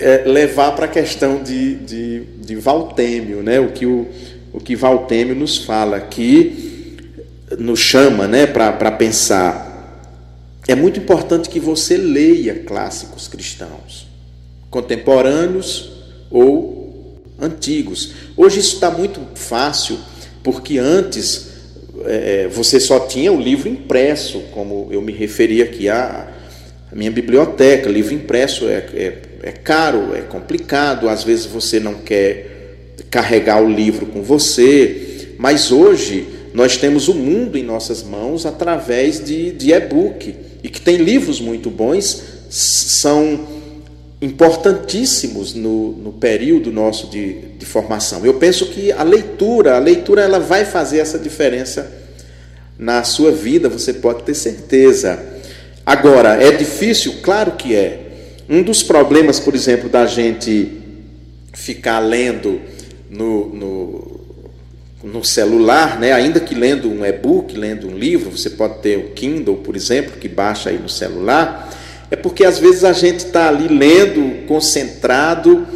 é, levar para a questão de, de, de Valtêmio, né? o, que o, o que Valtêmio nos fala, que nos chama né, para pensar. É muito importante que você leia clássicos cristãos, contemporâneos ou antigos. Hoje isso está muito fácil, porque antes é, você só tinha o livro impresso, como eu me referi aqui à, à minha biblioteca. Livro impresso é, é, é caro, é complicado, às vezes você não quer carregar o livro com você, mas hoje nós temos o mundo em nossas mãos através de, de e-book e que tem livros muito bons, são importantíssimos no, no período nosso de, de formação. Eu penso que a leitura, a leitura ela vai fazer essa diferença na sua vida, você pode ter certeza. Agora, é difícil? Claro que é. Um dos problemas, por exemplo, da gente ficar lendo no, no, no celular, né? ainda que lendo um e-book, lendo um livro, você pode ter o Kindle, por exemplo, que baixa aí no celular é porque às vezes a gente está ali lendo, concentrado,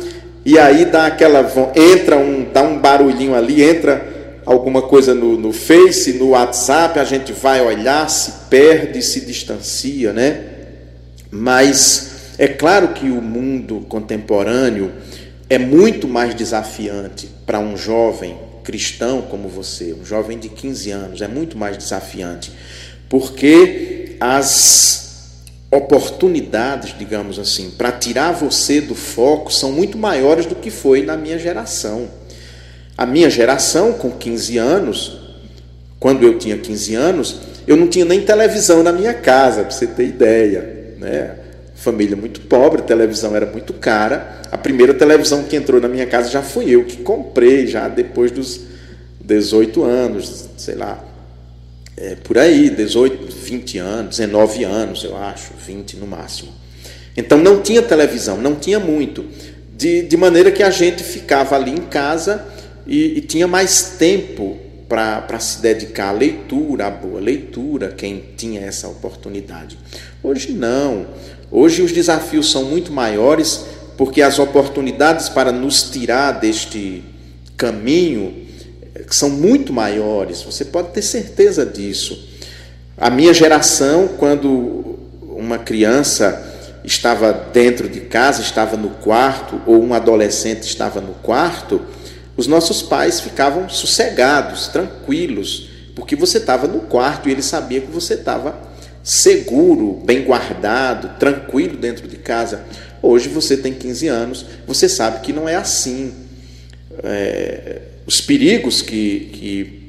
e aí dá aquela. entra um, dá um barulhinho ali, entra alguma coisa no, no Face, no WhatsApp, a gente vai olhar, se perde, se distancia, né? Mas é claro que o mundo contemporâneo é muito mais desafiante para um jovem cristão como você, um jovem de 15 anos, é muito mais desafiante, porque as oportunidades, digamos assim, para tirar você do foco são muito maiores do que foi na minha geração. A minha geração, com 15 anos, quando eu tinha 15 anos, eu não tinha nem televisão na minha casa, para você ter ideia. Né? Família muito pobre, a televisão era muito cara. A primeira televisão que entrou na minha casa já fui eu que comprei, já depois dos 18 anos, sei lá, é, por aí, 18, 20 anos, 19 anos, eu acho, 20 no máximo. Então não tinha televisão, não tinha muito. De, de maneira que a gente ficava ali em casa e, e tinha mais tempo para se dedicar à leitura, à boa leitura, quem tinha essa oportunidade. Hoje não. Hoje os desafios são muito maiores porque as oportunidades para nos tirar deste caminho são muito maiores, você pode ter certeza disso. A minha geração, quando uma criança estava dentro de casa, estava no quarto, ou um adolescente estava no quarto, os nossos pais ficavam sossegados, tranquilos, porque você estava no quarto e ele sabia que você estava seguro, bem guardado, tranquilo dentro de casa. Hoje você tem 15 anos, você sabe que não é assim. É, os perigos que, que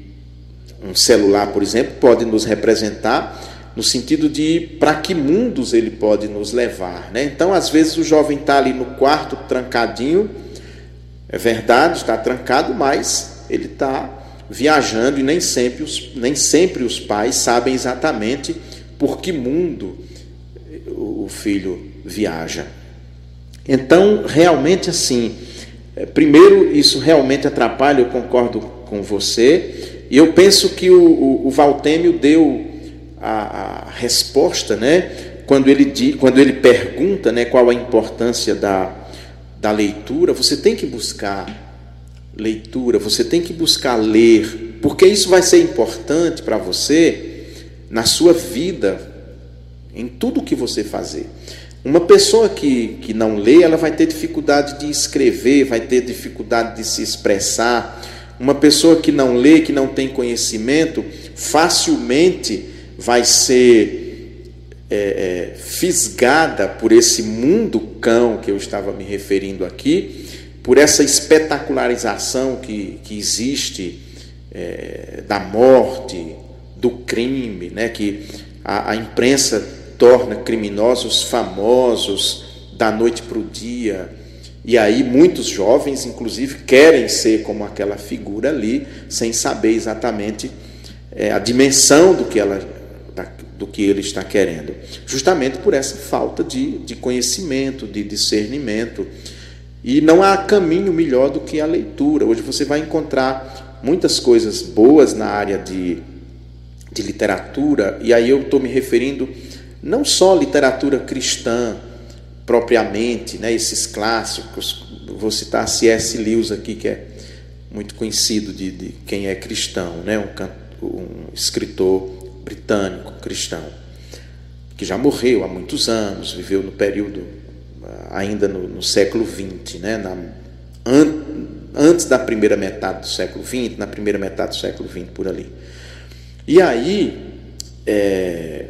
um celular, por exemplo, pode nos representar no sentido de para que mundos ele pode nos levar. Né? Então, às vezes, o jovem está ali no quarto trancadinho, é verdade, está trancado, mas ele está viajando e nem sempre, os, nem sempre os pais sabem exatamente por que mundo o filho viaja. Então, realmente assim, é, primeiro, isso realmente atrapalha, eu concordo com você, e eu penso que o, o, o Valtêmio deu a, a, resposta, né, quando ele, quando ele pergunta né, qual a importância da, da leitura, você tem que buscar leitura, você tem que buscar ler, porque isso vai ser importante para você na sua vida, em tudo que você fazer. Uma pessoa que, que não lê, ela vai ter dificuldade de escrever, vai ter dificuldade de se expressar. Uma pessoa que não lê, que não tem conhecimento, facilmente vai ser é, é, fisgada por esse mundo cão que eu estava me referindo aqui, por essa espetacularização que, que existe é, da morte, do crime, né, que a, a imprensa torna criminosos famosos da noite para o dia. E aí muitos jovens, inclusive, querem ser como aquela figura ali, sem saber exatamente é, a dimensão do que, ela, do que ele está querendo. Justamente por essa falta de, de conhecimento, de discernimento. E não há caminho melhor do que a leitura. Hoje você vai encontrar muitas coisas boas na área de, de literatura, e aí eu estou me referindo não só literatura cristã propriamente, né, esses clássicos, vou citar C.S. Lewis aqui, que é muito conhecido de, de quem é cristão, né, um, um, escritor britânico cristão, que já morreu há muitos anos, viveu no período ah, ainda no, no século XX, né, na, an, antes da primeira metade do século XX, na primeira metade do século XX, por ali. E aí, é,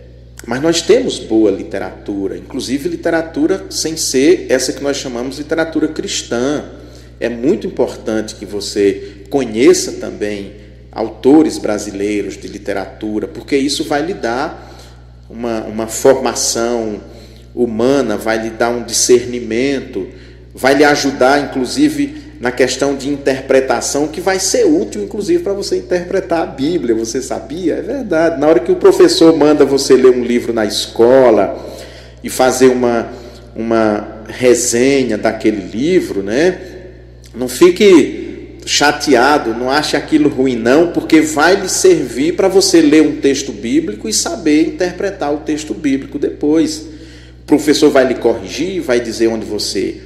mas nós temos boa literatura, inclusive literatura sem ser essa que nós chamamos de literatura cristã. É muito importante que você conheça também autores brasileiros de literatura, porque isso vai lhe dar uma, uma formação, humana, vai lhe dar um discernimento, vai lhe ajudar, inclusive, na questão de interpretação, que vai ser útil, inclusive, para você interpretar a Bíblia. Você sabia? É verdade. Na hora que o professor manda você ler um livro na escola e fazer uma, uma resenha daquele livro, né? Não fique chateado, não ache aquilo ruim, não, porque vai lhe servir para você ler um texto bíblico e saber interpretar o texto bíblico depois. O professor vai lhe corrigir, vai dizer onde você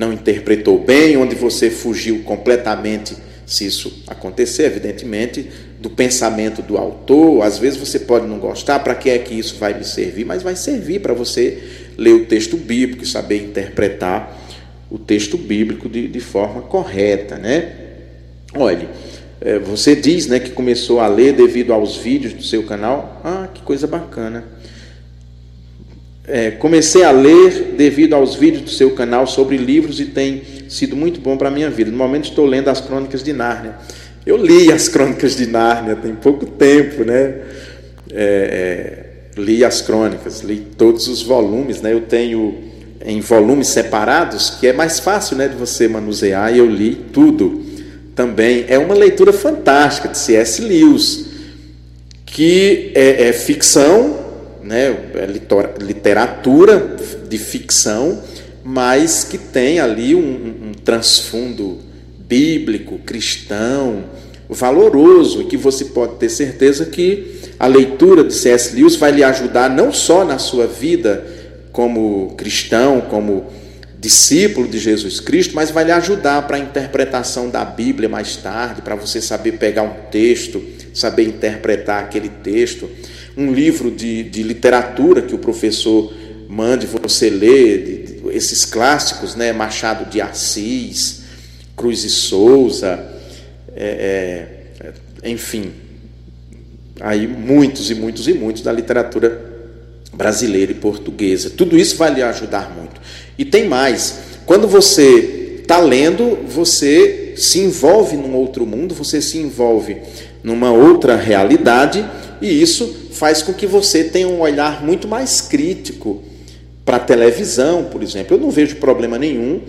não interpretou bem, onde você fugiu completamente, se isso acontecer, evidentemente, do pensamento do autor. Às vezes você pode não gostar, para que é que isso vai lhe servir? Mas vai servir para você ler o texto bíblico e saber interpretar o texto bíblico de, de forma correta, né? Olhe, é, você diz né, que começou a ler devido aos vídeos do seu canal. Ah, que coisa bacana é, comecei a ler devido aos vídeos do seu canal sobre livros e tem sido muito bom para a minha vida. No momento estou lendo as Crônicas de Nárnia. Eu li as Crônicas de Nárnia tem pouco tempo, né? É, é, li as Crônicas, li todos os volumes, né? Eu tenho em volumes separados que é mais fácil, né, de você manusear. E eu li tudo também. É uma leitura fantástica de C.S. Lewis, que é, é ficção né, é literatura de ficção, mas que tem ali um, um transfundo bíblico, cristão, valoroso, e que você pode ter certeza que a leitura de C.S. Lewis vai lhe ajudar não só na sua vida como cristão, como discípulo de Jesus Cristo, mas vai lhe ajudar para a interpretação da Bíblia mais tarde, para você saber pegar um texto, saber interpretar aquele texto um livro de, de literatura que o professor mande você ler, de, de, esses clássicos, né? Machado de Assis, Cruz e Souza, é, é, enfim, aí muitos e muitos e muitos da literatura brasileira e portuguesa. Tudo isso vai lhe ajudar muito. E tem mais. Quando você está lendo, você se envolve num outro mundo, você se envolve numa outra realidade, e isso faz com que você tenha um olhar muito mais crítico para a televisão, por exemplo. Eu não vejo problema nenhum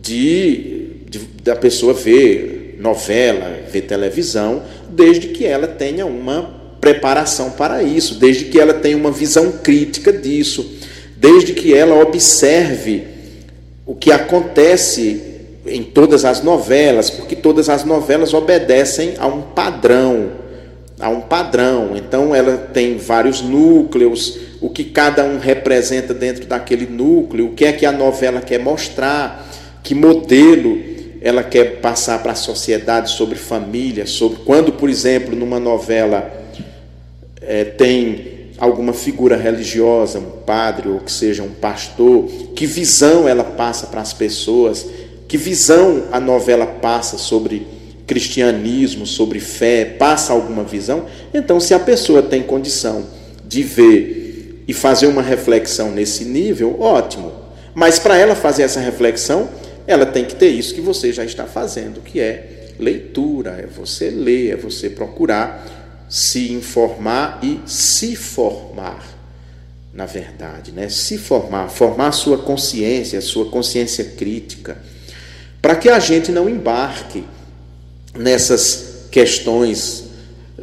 de, de da pessoa ver novela, ver televisão, desde que ela tenha uma preparação para isso, desde que ela tenha uma visão crítica disso, desde que ela observe o que acontece em todas as novelas, porque todas as novelas obedecem a um padrão há um padrão. Então ela tem vários núcleos, o que cada um representa dentro daquele núcleo, o que é que a novela quer mostrar, que modelo ela quer passar para a sociedade sobre família, sobre quando, por exemplo, numa novela é, tem alguma figura religiosa, um padre ou que seja um pastor, que visão ela passa para as pessoas, que visão a novela passa sobre cristianismo, sobre fé, passa alguma visão, então se a pessoa tem condição de ver e fazer uma reflexão nesse nível, ótimo. Mas para ela fazer essa reflexão, ela tem que ter isso que você já está fazendo, que é leitura, é você ler, é você procurar se informar e se formar, na verdade, né? Se formar, formar a sua consciência, a sua consciência crítica, para que a gente não embarque nessas questões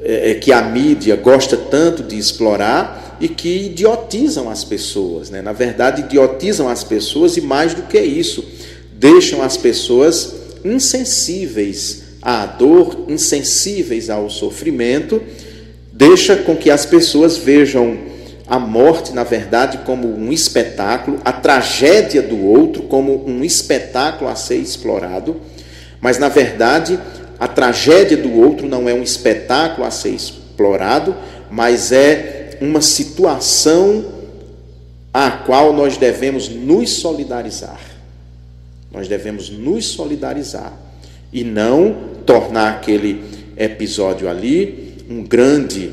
é, que a mídia gosta tanto de explorar e que idiotizam as pessoas. Né? Na verdade, idiotizam as pessoas e, mais do que isso, deixam as pessoas insensíveis à dor, insensíveis ao sofrimento, deixa com que as pessoas vejam a morte, na verdade, como um espetáculo, a tragédia do outro como um espetáculo a ser explorado, mas na verdade a tragédia do outro não é um espetáculo a ser explorado, mas é uma situação à qual nós devemos nos solidarizar. Nós devemos nos solidarizar e não tornar aquele episódio ali um grande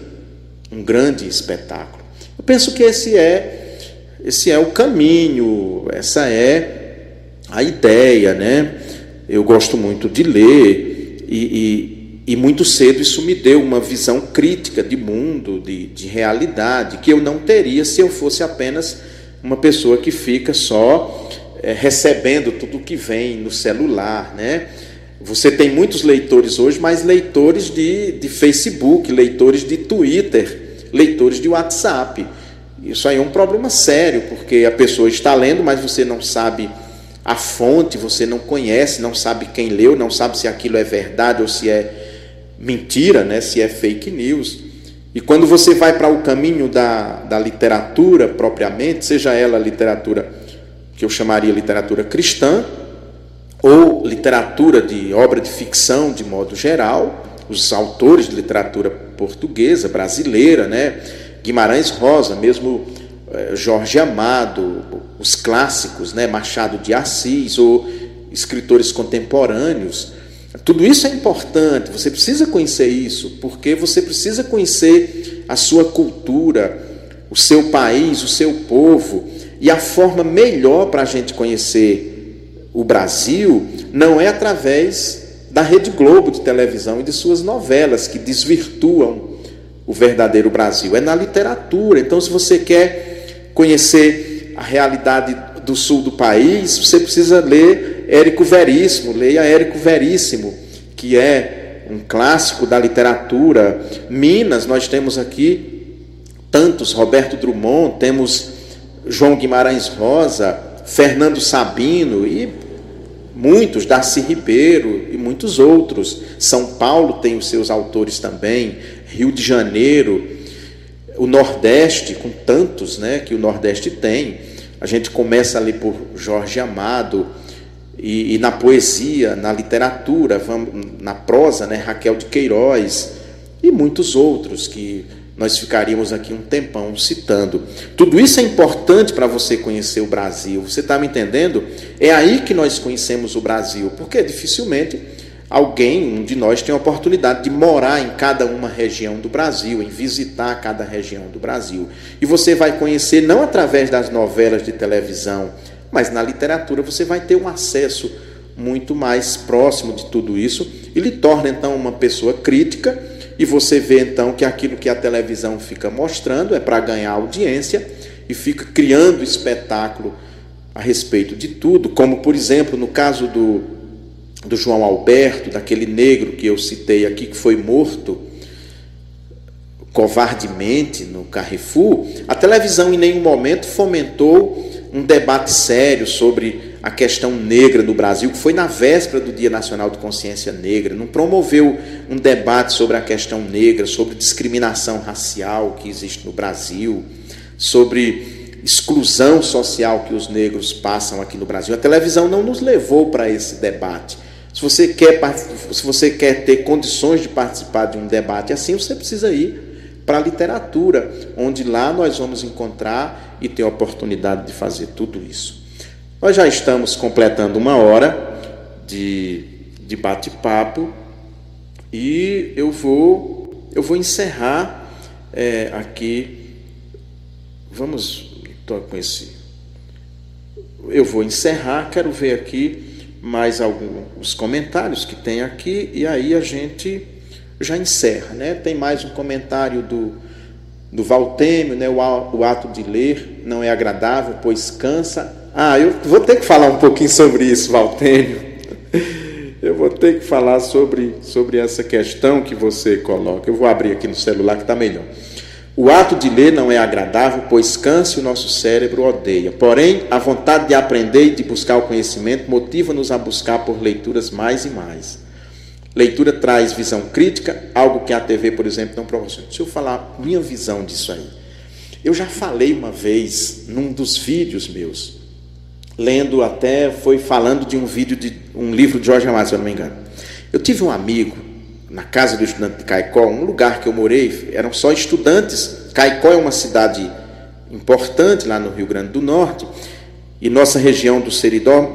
um grande espetáculo. Eu penso que esse é esse é o caminho, essa é a ideia, né? Eu gosto muito de ler, e, e, e, muito cedo isso me deu uma visão crítica de mundo, de, de realidade, que eu não teria se eu fosse apenas uma pessoa que fica só é, recebendo tudo que vem no celular, né? Você tem muitos leitores hoje, mas leitores de, de Facebook, leitores de Twitter, leitores de WhatsApp. Isso aí é um problema sério, porque a pessoa está lendo, mas você não sabe a fonte, você não conhece, não sabe quem leu, não sabe se aquilo é verdade ou se é mentira, né? se é fake news. E quando você vai para o caminho da, da literatura propriamente, seja ela literatura que eu chamaria literatura cristã, ou literatura de obra de ficção de modo geral, os autores de literatura portuguesa, brasileira, né? Guimarães Rosa, mesmo Jorge Amado, os clássicos, né? Machado de Assis, ou escritores contemporâneos. Tudo isso é importante, você precisa conhecer isso, porque você precisa conhecer a sua cultura, o seu país, o seu povo, e a forma melhor para a gente conhecer o Brasil não é através da Rede Globo de televisão e de suas novelas que desvirtuam o verdadeiro Brasil, é na literatura. Então, se você quer conhecer a realidade do sul do país, você precisa ler Érico Veríssimo, leia Érico Veríssimo, que é um clássico da literatura. Minas, nós temos aqui tantos, Roberto Drummond, temos João Guimarães Rosa, Fernando Sabino e muitos, Darcy Ribeiro e muitos outros. São Paulo tem os seus autores também, Rio de Janeiro, o Nordeste, com tantos né, que o Nordeste tem. A gente começa ali por Jorge Amado, e, e na poesia, na literatura, vamos, na prosa, né, Raquel de Queiroz, e muitos outros que nós ficaríamos aqui um tempão citando. Tudo isso é importante para você conhecer o Brasil. Você está me entendendo? É aí que nós conhecemos o Brasil, porque dificilmente alguém, um de nós, tem a oportunidade de morar em cada uma região do Brasil, em visitar cada região do Brasil. E você vai conhecer não através das novelas de televisão, mas na literatura você vai ter um acesso muito mais próximo de tudo isso e lhe torna então uma pessoa crítica e você vê então que aquilo que a televisão fica mostrando é para ganhar audiência e fica criando espetáculo a respeito de tudo, como por exemplo no caso do, do João Alberto, daquele negro que eu citei aqui, que foi morto covardemente no Carrefour, a televisão em nenhum momento fomentou um debate sério sobre a questão negra no Brasil, que foi na véspera do Dia Nacional de Consciência Negra, não promoveu um debate sobre a questão negra, sobre discriminação racial que existe no Brasil, sobre exclusão social que os negros passam aqui no Brasil. A televisão não nos levou para esse debate. Se você quer, se você quer ter condições de participar de um debate assim, você precisa ir para a literatura, onde lá nós vamos encontrar e ter a oportunidade de fazer tudo isso. Nós já estamos completando uma hora de, de bate-papo e eu vou, eu vou encerrar é, aqui. Vamos. Estou com esse. Eu vou encerrar, quero ver aqui mais alguns comentários que tem aqui e aí a gente já encerra. Né? Tem mais um comentário do, do Valtêmio, né? o, o ato de ler não é agradável, pois cansa ah, eu vou ter que falar um pouquinho sobre isso, Valtênio. Eu vou ter que falar sobre, sobre essa questão que você coloca. Eu vou abrir aqui no celular que está melhor. O ato de ler não é agradável, pois cansa o nosso cérebro odeia. Porém, a vontade de aprender e de buscar o conhecimento motiva-nos a buscar por leituras mais e mais. Leitura traz visão crítica, algo que a TV, por exemplo, não proporciona. Deixa eu falar minha visão disso aí. Eu já falei uma vez num dos vídeos meus lendo até, foi falando de um vídeo de um livro de Jorge Amado, se eu não me engano. Eu tive um amigo na casa do estudante de Caicó, um lugar que eu morei, eram só estudantes. Caicó é uma cidade importante lá no Rio Grande do Norte, e nossa região do Seridó,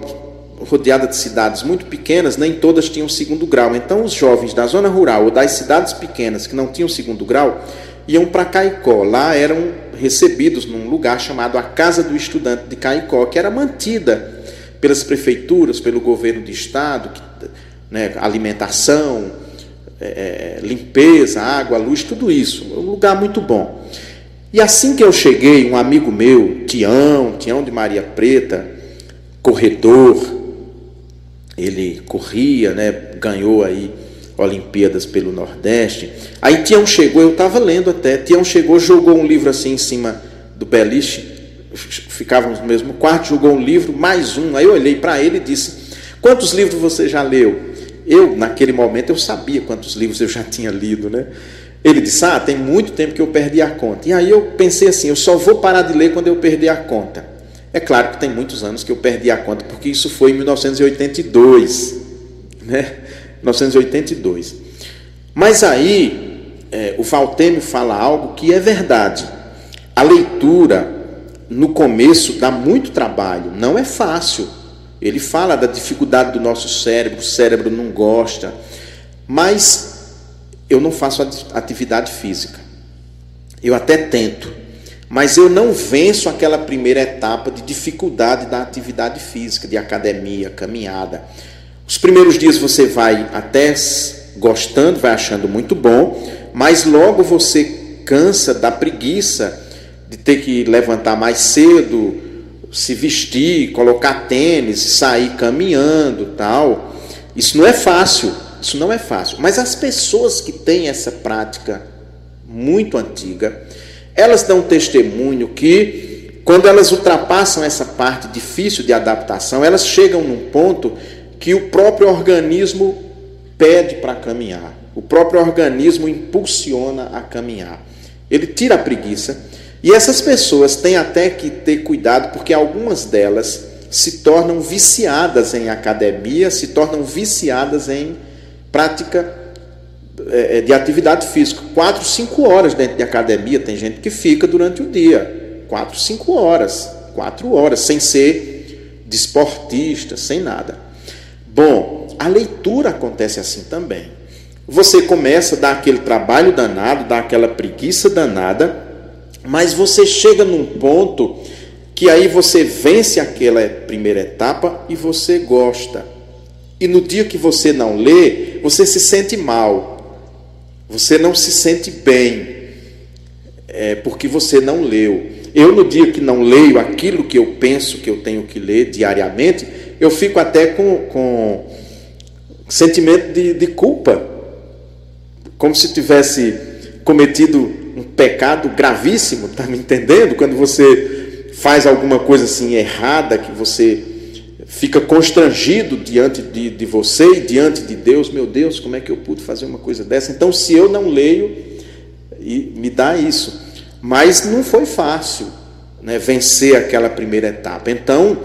rodeada de cidades muito pequenas, nem todas tinham segundo grau. Então, os jovens da zona rural ou das cidades pequenas que não tinham segundo grau iam para Caicó. Lá eram recebidos num lugar chamado a Casa do Estudante de Caicó, que era mantida pelas prefeituras, pelo governo de estado, né, alimentação, é, é, limpeza, água, luz, tudo isso. Um lugar muito bom. E assim que eu cheguei, um amigo meu, Tião, Tião de Maria Preta, corredor, ele corria, né, ganhou aí Olimpíadas pelo Nordeste. Aí Tião chegou, eu estava lendo até, Tião chegou, jogou um livro assim em cima do beliche, ficávamos no mesmo quarto, jogou um livro, mais um. Aí eu olhei para ele e disse: Quantos livros você já leu? Eu, naquele momento, eu sabia quantos livros eu já tinha lido, né? Ele disse: Ah, tem muito tempo que eu perdi a conta. E aí eu pensei assim: eu só vou parar de ler quando eu perder a conta. É claro que tem muitos anos que eu perdi a conta, porque isso foi em 1982, né? 1982. Mas aí é, o Valtemio fala algo que é verdade. A leitura no começo dá muito trabalho, não é fácil. Ele fala da dificuldade do nosso cérebro, o cérebro não gosta, mas eu não faço atividade física. Eu até tento, mas eu não venço aquela primeira etapa de dificuldade da atividade física, de academia, caminhada. Os primeiros dias você vai até gostando, vai achando muito bom, mas logo você cansa da preguiça de ter que levantar mais cedo, se vestir, colocar tênis, sair caminhando, tal. Isso não é fácil, isso não é fácil. Mas as pessoas que têm essa prática muito antiga, elas dão testemunho que quando elas ultrapassam essa parte difícil de adaptação, elas chegam num ponto que o próprio organismo pede para caminhar. O próprio organismo impulsiona a caminhar. Ele tira a preguiça e essas pessoas têm até que ter cuidado, porque algumas delas se tornam viciadas em academia, se tornam viciadas em prática é, é, de atividade física. Quatro, cinco horas dentro de academia, tem gente que fica durante o dia. Quatro, cinco horas. Quatro horas, sem ser desportista, sem nada. Bom, a leitura acontece assim também. Você começa a dar aquele trabalho danado, dá aquela preguiça danada, mas você chega num ponto que aí você vence aquela primeira etapa e você gosta. E no dia que você não lê, você se sente mal. Você não se sente bem. É porque você não leu. Eu, no dia que não leio aquilo que eu penso que eu tenho que ler diariamente, eu fico até com, com sentimento de, de culpa. Como se tivesse cometido um pecado gravíssimo, tá me entendendo? Quando você faz alguma coisa assim errada, que você fica constrangido diante de, de você e diante de Deus, meu Deus, como é que eu pude fazer uma coisa dessa? Então, se eu não leio, e me dá isso. Mas não foi fácil né, vencer aquela primeira etapa. Então,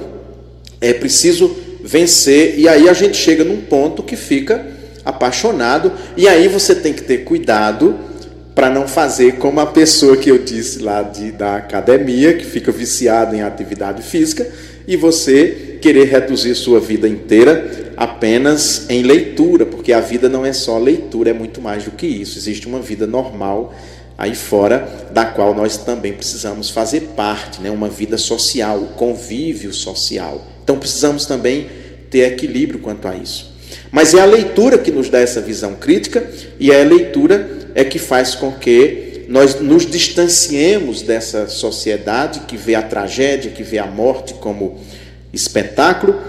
é preciso vencer, e aí a gente chega num ponto que fica apaixonado, e aí você tem que ter cuidado para não fazer como a pessoa que eu disse lá de, da academia, que fica viciada em atividade física, e você querer reduzir sua vida inteira apenas em leitura, porque a vida não é só leitura, é muito mais do que isso. Existe uma vida normal aí fora, da qual nós também precisamos fazer parte, né? uma vida social, o convívio social. Então precisamos também ter equilíbrio quanto a isso. Mas é a leitura que nos dá essa visão crítica e é a leitura é que faz com que nós nos distanciemos dessa sociedade que vê a tragédia, que vê a morte como espetáculo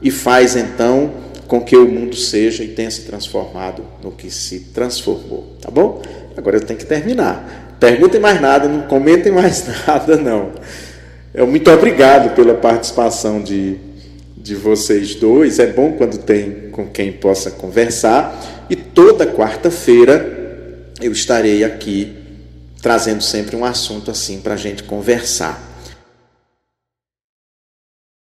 e faz então com que o mundo seja e tenha se transformado no que se transformou. Tá bom? Agora eu tenho que terminar. Perguntem mais nada, não comentem mais nada, não. Eu muito obrigado pela participação de, de vocês dois. É bom quando tem com quem possa conversar. E toda quarta-feira eu estarei aqui trazendo sempre um assunto assim para a gente conversar.